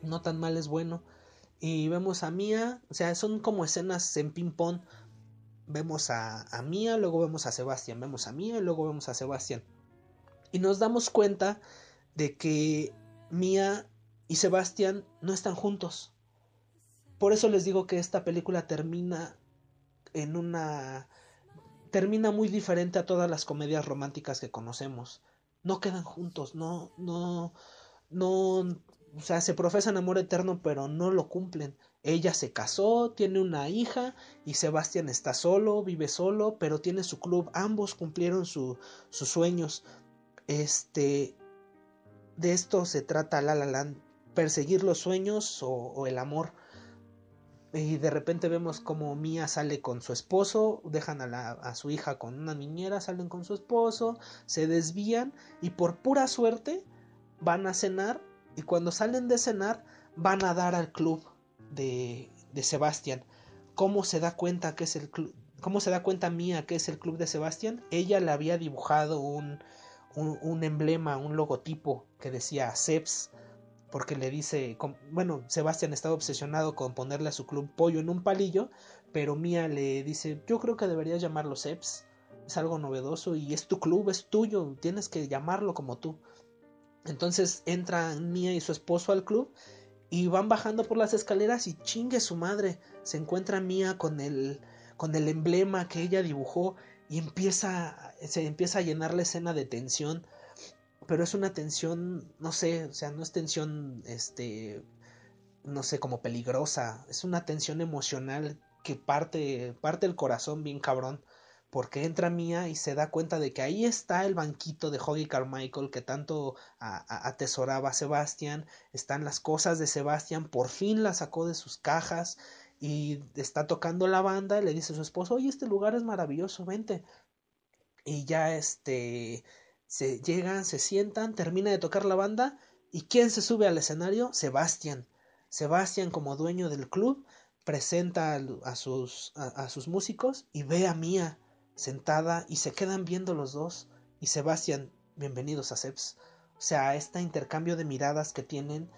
no tan mal es bueno. Y vemos a Mía, o sea, son como escenas en ping-pong. Vemos a, a Mía, luego vemos a Sebastián, vemos a Mía y luego vemos a Sebastián. Y nos damos cuenta de que Mía y Sebastián no están juntos. Por eso les digo que esta película termina en una termina muy diferente a todas las comedias románticas que conocemos. No quedan juntos, no, no, no, o sea, se profesan amor eterno, pero no lo cumplen. Ella se casó, tiene una hija y Sebastián está solo, vive solo, pero tiene su club. Ambos cumplieron su, sus sueños. Este, de esto se trata La La perseguir los sueños o el amor. Y de repente vemos como Mía sale con su esposo, dejan a, la, a, su hija con una niñera, salen con su esposo, se desvían y por pura suerte van a cenar y cuando salen de cenar van a dar al club de, de Sebastián. ¿Cómo se da cuenta que es el club? ¿Cómo se da cuenta Mía que es el club de Sebastián? Ella le había dibujado un, un, un emblema, un logotipo que decía Seps porque le dice, bueno, Sebastián estaba obsesionado con ponerle a su club pollo en un palillo, pero Mía le dice, yo creo que deberías llamarlo Seps, es algo novedoso y es tu club, es tuyo, tienes que llamarlo como tú. Entonces entran Mía y su esposo al club y van bajando por las escaleras y chingue su madre, se encuentra Mía con el con el emblema que ella dibujó y empieza se empieza a llenar la escena de tensión pero es una tensión, no sé, o sea, no es tensión, este, no sé, como peligrosa, es una tensión emocional que parte, parte el corazón bien cabrón, porque entra Mía y se da cuenta de que ahí está el banquito de Hoggy Carmichael que tanto a, atesoraba Sebastián, están las cosas de Sebastián, por fin las sacó de sus cajas y está tocando la banda y le dice a su esposo, oye, este lugar es maravilloso, vente. Y ya este se llegan, se sientan, termina de tocar la banda y ¿quién se sube al escenario? Sebastián. Sebastián como dueño del club presenta a sus, a, sus músicos y ve a Mía sentada y se quedan viendo los dos y Sebastián, bienvenidos a Seps. O sea, este intercambio de miradas que tienen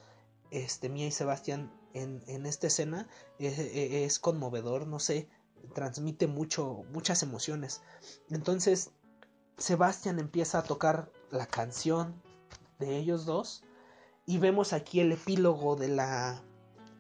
este Mía y Sebastián en, en esta escena es, es, conmovedor, no sé, transmite mucho, muchas emociones. Entonces, Sebastián empieza a tocar la canción de ellos dos y vemos aquí el epílogo de la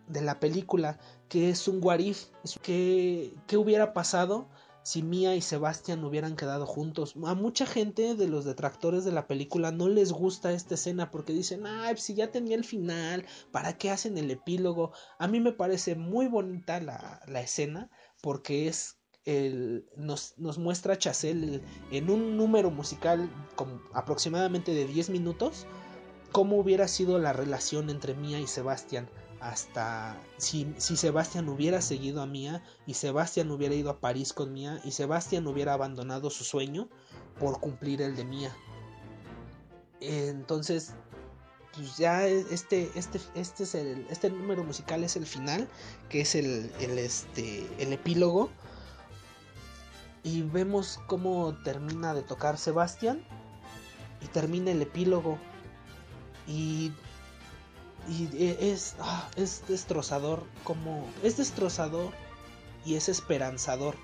de la película que es un guarif que qué hubiera pasado si Mia y Sebastián hubieran quedado juntos. A mucha gente de los detractores de la película no les gusta esta escena porque dicen, ay, si ya tenía el final, ¿para qué hacen el epílogo? A mí me parece muy bonita la, la escena porque es el, nos, muestra a Chazelle en un número musical aproximadamente de 10 minutos cómo hubiera sido la relación entre Mia y Sebastián hasta si, si Sebastián hubiera seguido a Mía y Sebastián hubiera ido a París con Mía y Sebastián hubiera abandonado su sueño por cumplir el de Mía. Entonces, pues ya este, este, este, es el, este número musical es el final, que es el, el, este, el epílogo. Y vemos cómo termina de tocar Sebastián y termina el epílogo. Y y e, es, ah, es destrozador como es destrozador y es esperanzador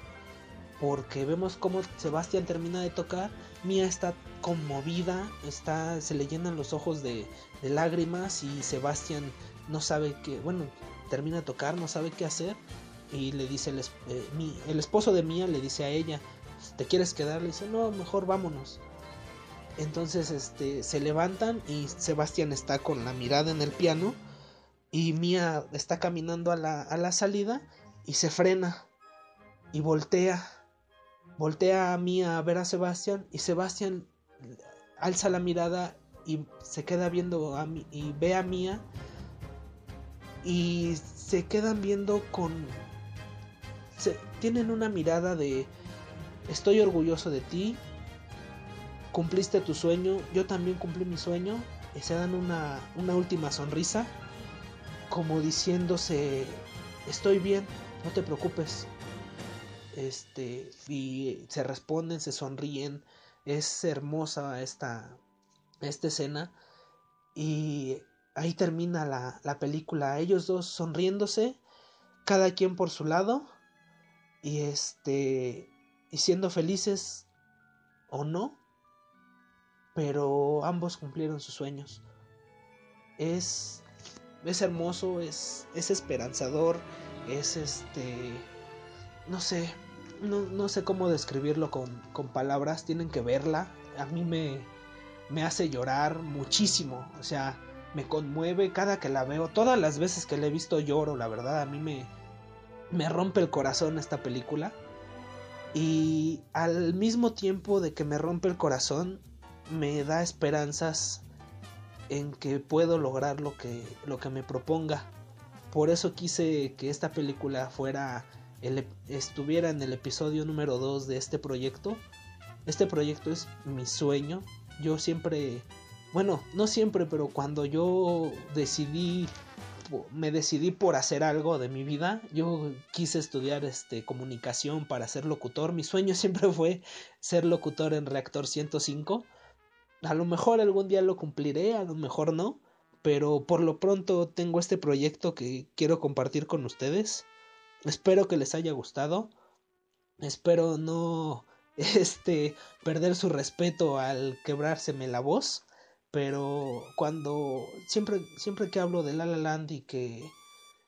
porque vemos cómo Sebastián termina de tocar Mía está conmovida está se le llenan los ojos de, de lágrimas y Sebastián no sabe qué bueno termina de tocar no sabe qué hacer y le dice el, eh, esposo de Mía le dice a ella te quieres quedar le dice no mejor vámonos entonces este, se levantan y Sebastián está con la mirada en el piano y Mía está caminando a la, a la salida y se frena y voltea. Voltea a Mía a ver a Sebastián y Sebastián alza la mirada y se queda viendo a mí y ve a Mía y se quedan viendo con se, tienen una mirada de estoy orgulloso de ti cumpliste tu sueño, yo también cumplí mi sueño, y se dan una, una última sonrisa, como diciéndose, estoy bien, no te preocupes. Este, y se responden, se sonríen, es hermosa esta, esta escena, y ahí termina la, la película, ellos dos sonriéndose, cada quien por su lado, y este, y siendo felices o no, pero ambos cumplieron sus sueños. Es, es hermoso, es, es esperanzador, es este, no sé, no, no sé cómo describirlo con, con, palabras, tienen que verla, a mí me, me hace llorar muchísimo, o sea, me conmueve cada que la veo, todas las veces que la he visto lloro, la verdad, a mí me, me rompe el corazón esta película. Y al mismo tiempo de que me rompe el corazón, me da esperanzas en que puedo lograr lo que, lo que me proponga. Por eso quise que esta película fuera el, estuviera en el episodio número 2 de este proyecto. Este proyecto es mi sueño. Yo siempre, bueno, no siempre, pero cuando yo decidí me decidí por hacer algo de mi vida. Yo quise estudiar este comunicación para ser locutor. Mi sueño siempre fue ser locutor en Reactor 105 a lo mejor algún día lo cumpliré, a lo mejor no, pero por lo pronto tengo este proyecto que quiero compartir con ustedes. Espero que les haya gustado. Espero no este perder su respeto al quebrárseme la voz, pero cuando siempre siempre que hablo de La La Land y que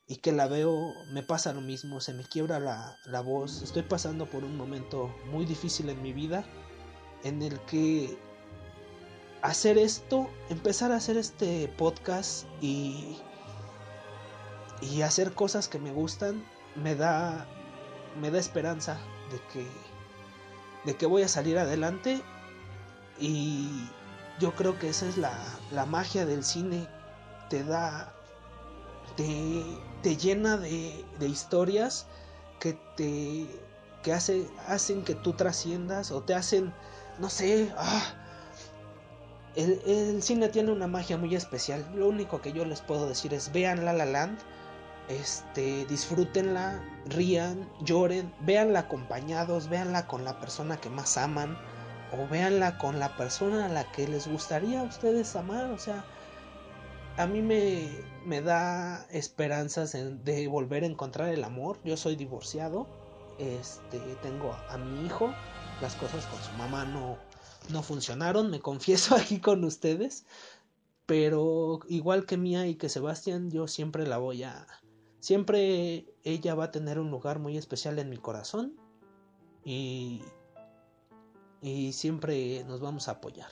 y que la veo me pasa lo mismo, se me quiebra la, la voz. Estoy pasando por un momento muy difícil en mi vida en el que hacer esto, empezar a hacer este podcast y, y hacer cosas que me gustan, me da, me da esperanza de que, de que voy a salir adelante y yo creo que esa es la, la magia del cine, te da, te, te llena de, de historias que te que hace, hacen que tú trasciendas o te hacen, no sé, ah, el, cine tiene una magia muy especial. Lo único que yo les puedo decir es vean La La Land este, disfrútenla, rían, lloren, véanla acompañados, véanla con la persona que más aman o véanla con la persona a la que les gustaría a ustedes amar, o sea, a mí me, me da esperanzas de volver a encontrar el amor. Yo soy divorciado, este, tengo a mi hijo, las cosas con su mamá no, no funcionaron, me confieso aquí con ustedes, pero igual que Mía y que Sebastián, yo siempre la voy a, siempre ella va a tener un lugar muy especial en mi corazón y, y siempre nos vamos a apoyar.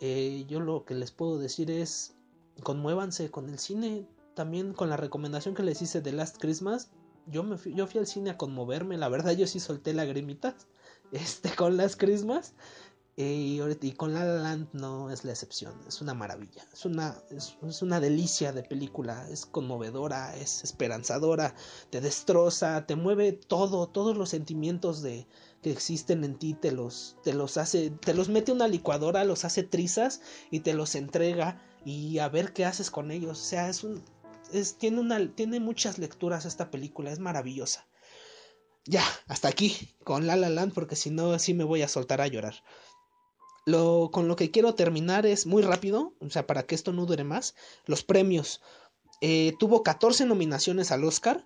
Eh, yo lo que les puedo decir es conmuévanse con el cine. También con la recomendación que les hice de Last Christmas. Yo, me fui, yo fui al cine a conmoverme. La verdad, yo sí solté lagrimitas. Este, con Last Christmas. Eh, y, con La Land no es la excepción. Es una maravilla. Es una, es, una delicia de película. Es conmovedora, es esperanzadora. Te destroza, te mueve todo. Todos los sentimientos de, que existen en ti te los, te los hace. Te los mete una licuadora, los hace trizas y te los entrega y a ver qué haces con ellos. O sea, es un. Es, tiene, una, tiene muchas lecturas esta película, es maravillosa. Ya, hasta aquí, con La La Land, porque si no, así me voy a soltar a llorar. Lo, con lo que quiero terminar es muy rápido, o sea, para que esto no dure más. Los premios. Eh, tuvo 14 nominaciones al Oscar.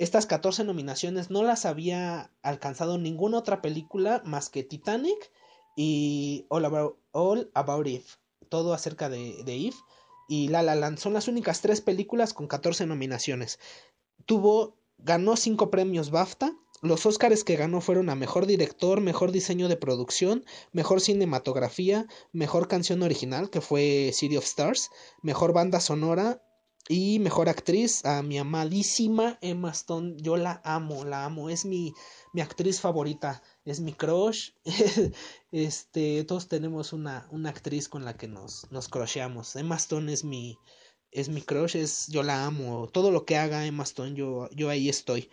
Estas 14 nominaciones no las había alcanzado ninguna otra película más que Titanic y All About, All Eve todo acerca de, de Eve y La La Land. Son las únicas tres películas con 14 nominaciones. Tuvo, ganó cinco premios BAFTA. Los Oscars que ganó fueron a Mejor Director, Mejor Diseño de Producción, Mejor Cinematografía, Mejor Canción Original, que fue City of Stars, Mejor Banda Sonora y Mejor Actriz a mi amadísima Emma Stone. Yo la amo, la amo, es mi, mi actriz favorita es mi crush. este, todos tenemos una, una actriz con la que nos, nos crocheamos. Emma Stone es mi, es mi crush, es, yo la amo. Todo lo que haga Emma Stone, yo, yo ahí estoy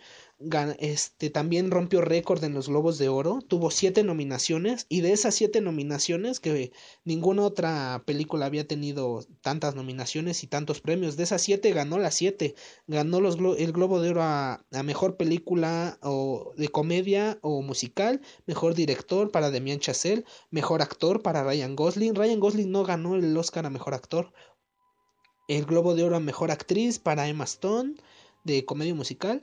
este, también rompió récord en los Globos de Oro, tuvo siete nominaciones y de esas siete nominaciones que ninguna otra película había tenido tantas nominaciones y tantos premios, de esas siete ganó las siete, ganó los, el Globo de Oro a, Mejor Película o de Comedia o Musical, Mejor Director para Demian Chazelle, Mejor Actor para Ryan Gosling, Ryan Gosling no ganó el Oscar a Mejor Actor, el Globo de Oro a Mejor Actriz para Emma Stone de Comedia Musical,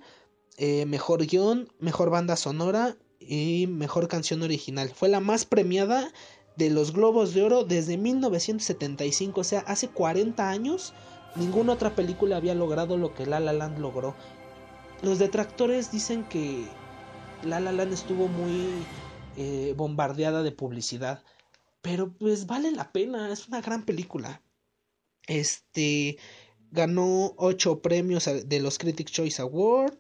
eh, mejor guion, mejor banda sonora y mejor canción original. Fue la más premiada de los Globos de Oro desde 1975, o sea, hace 40 años ninguna otra película había logrado lo que La La Land logró. Los detractores dicen que La La Land estuvo muy eh, bombardeada de publicidad, pero pues vale la pena, es una gran película. Este ganó 8 premios de los Critics Choice Award,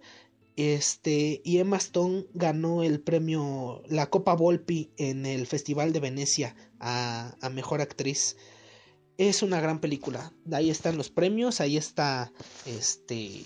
este, y Emma Stone ganó el premio, la Copa Volpi en el Festival de Venecia a, a Mejor Actriz. Es una gran película. Ahí están los premios, ahí está, este,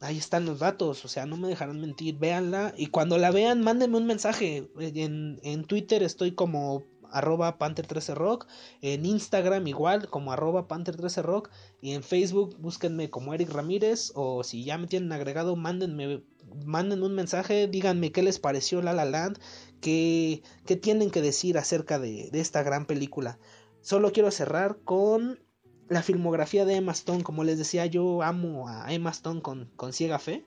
ahí están los datos, o sea, no me dejarán mentir, véanla y cuando la vean, mándenme un mensaje. En, en Twitter estoy como arroba Panther13Rock, en Instagram igual como arroba Panther13Rock y en Facebook búsquenme como Eric Ramírez o si ya me tienen agregado mándenme, manden un mensaje, díganme qué les pareció La La Land, qué, qué tienen que decir acerca de, de esta gran película. Solo quiero cerrar con la filmografía de Emma Stone, como les decía yo amo a Emma Stone con, con ciega fe.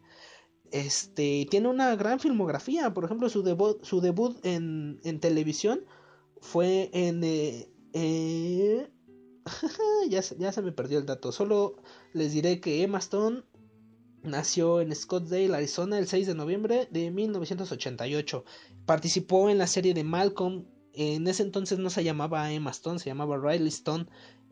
Este tiene una gran filmografía. Por ejemplo su debut su debut en, en televisión fue en... Eh, eh, ya, se me perdió el dato. Solo les diré que Emma Stone nació en Scottsdale, Arizona, el 6 de noviembre de 1988. Participó en la serie de Malcolm. En ese entonces no se llamaba Emma Stone, se llamaba Riley Stone.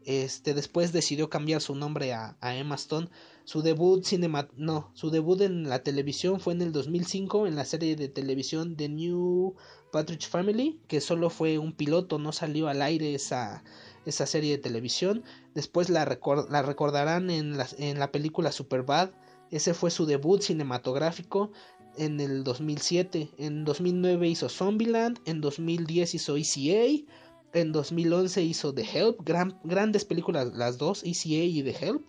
Este, después decidió cambiar su nombre a, a Emma Stone. Su debut cinema no, su debut en la televisión fue en el 2005 en la serie de televisión The New Patrick Family, que solo fue un piloto, no salió al aire esa, esa serie de televisión. Después la, recordarán en la, en la película Superbad. Ese fue su debut cinematográfico en el 2007. En 2009 hizo Zombieland. En 2010 hizo ECA. En 2011 hizo The Help. grandes películas las dos, ECA y The Help.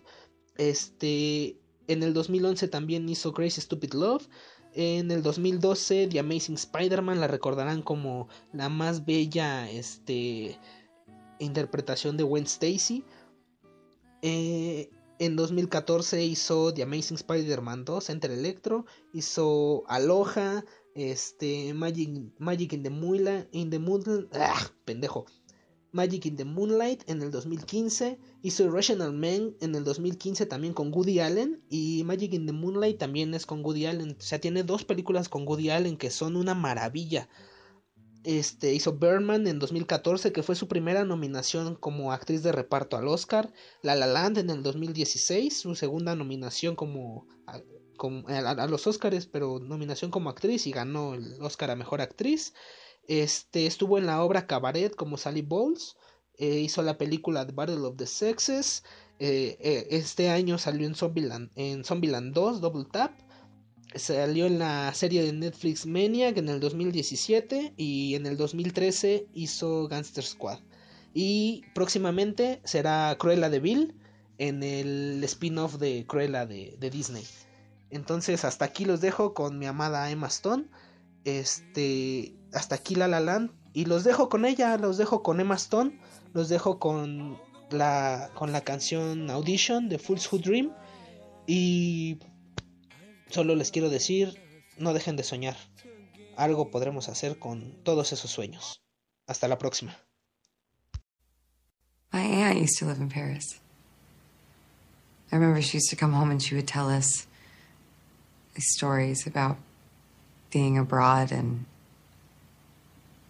Este, En el 2011 también hizo Crazy Stupid Love. En el 2012 The Amazing Spider-Man la recordarán como la más bella este, interpretación de Gwen Stacy. Eh, en 2014 hizo The Amazing Spider-Man 2, Enter Electro. Hizo Aloha, este, Magic, in the Moonlight, in the ah, pendejo. Magic in the Moonlight en el 2015, hizo Irrational Man en el 2015 también con Woody Allen y Magic in the Moonlight también es con Woody Allen, o sea, tiene dos películas con Woody Allen que son una maravilla. Este, hizo Birdman en 2014, que fue su primera nominación como actriz de reparto al Oscar. La La Land en el 2016, su segunda nominación como a, los Oscars, pero nominación como actriz y ganó el Oscar a Mejor Actriz. Este, estuvo en la obra Cabaret como Sally Bowles. Eh, hizo la película The Battle of the Sexes. Eh, eh, este año salió en Zombieland, en Zombieland 2, Double Tap. Salió en la serie de Netflix Maniac en el 2017 y en el 2013 hizo Gangster Squad. Y próximamente será Cruella de Vil en el spin-off de Cruella de Disney. Entonces, hasta aquí los dejo con mi amada Emma Stone. Este, hasta aquí La La Land y los dejo con ella, los dejo con Emma Stone, los dejo con la con la canción Audition de Fools Who Dream y solo les quiero decir, no dejen de soñar. Algo podremos hacer con todos esos sueños. Hasta la próxima. My aunt used to live in Paris. I remember she used to come home and she would tell us stories about being abroad and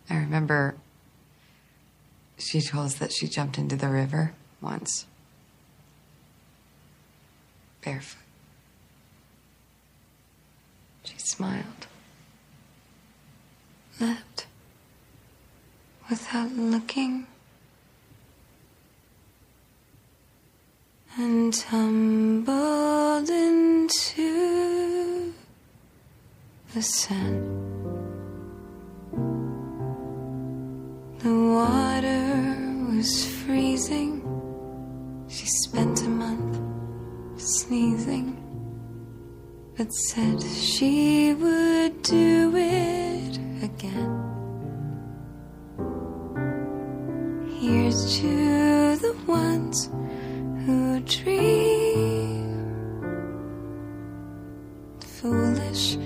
I remember she told us that she jumped into the river once barefoot. She smiled, leapt without looking, and tumbled into the sand. The water was freezing. She spent a month sneezing, but said she would do it again. Here's to the ones who dream, foolish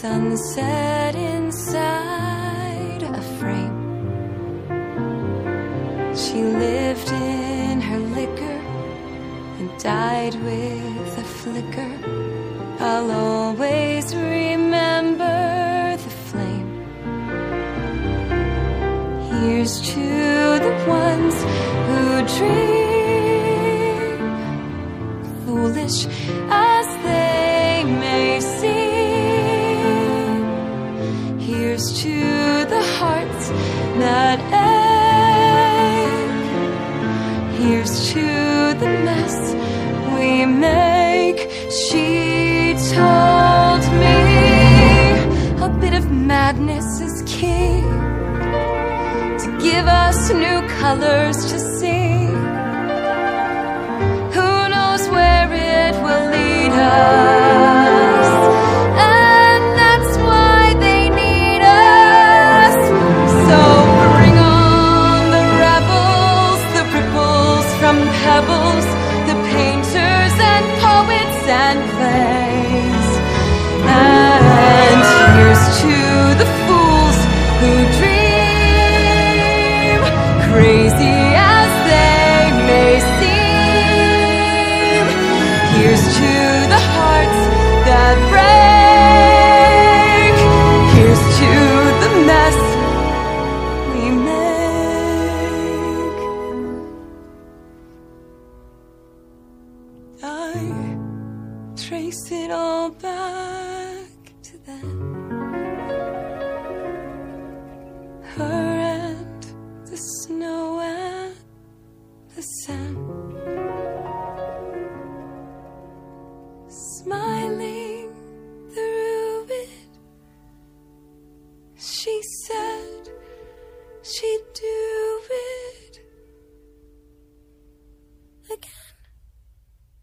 sunset inside a frame. She lived in her liquor and died with a flicker. I'll always remember the flame. Here's to the ones who dream, foolish colors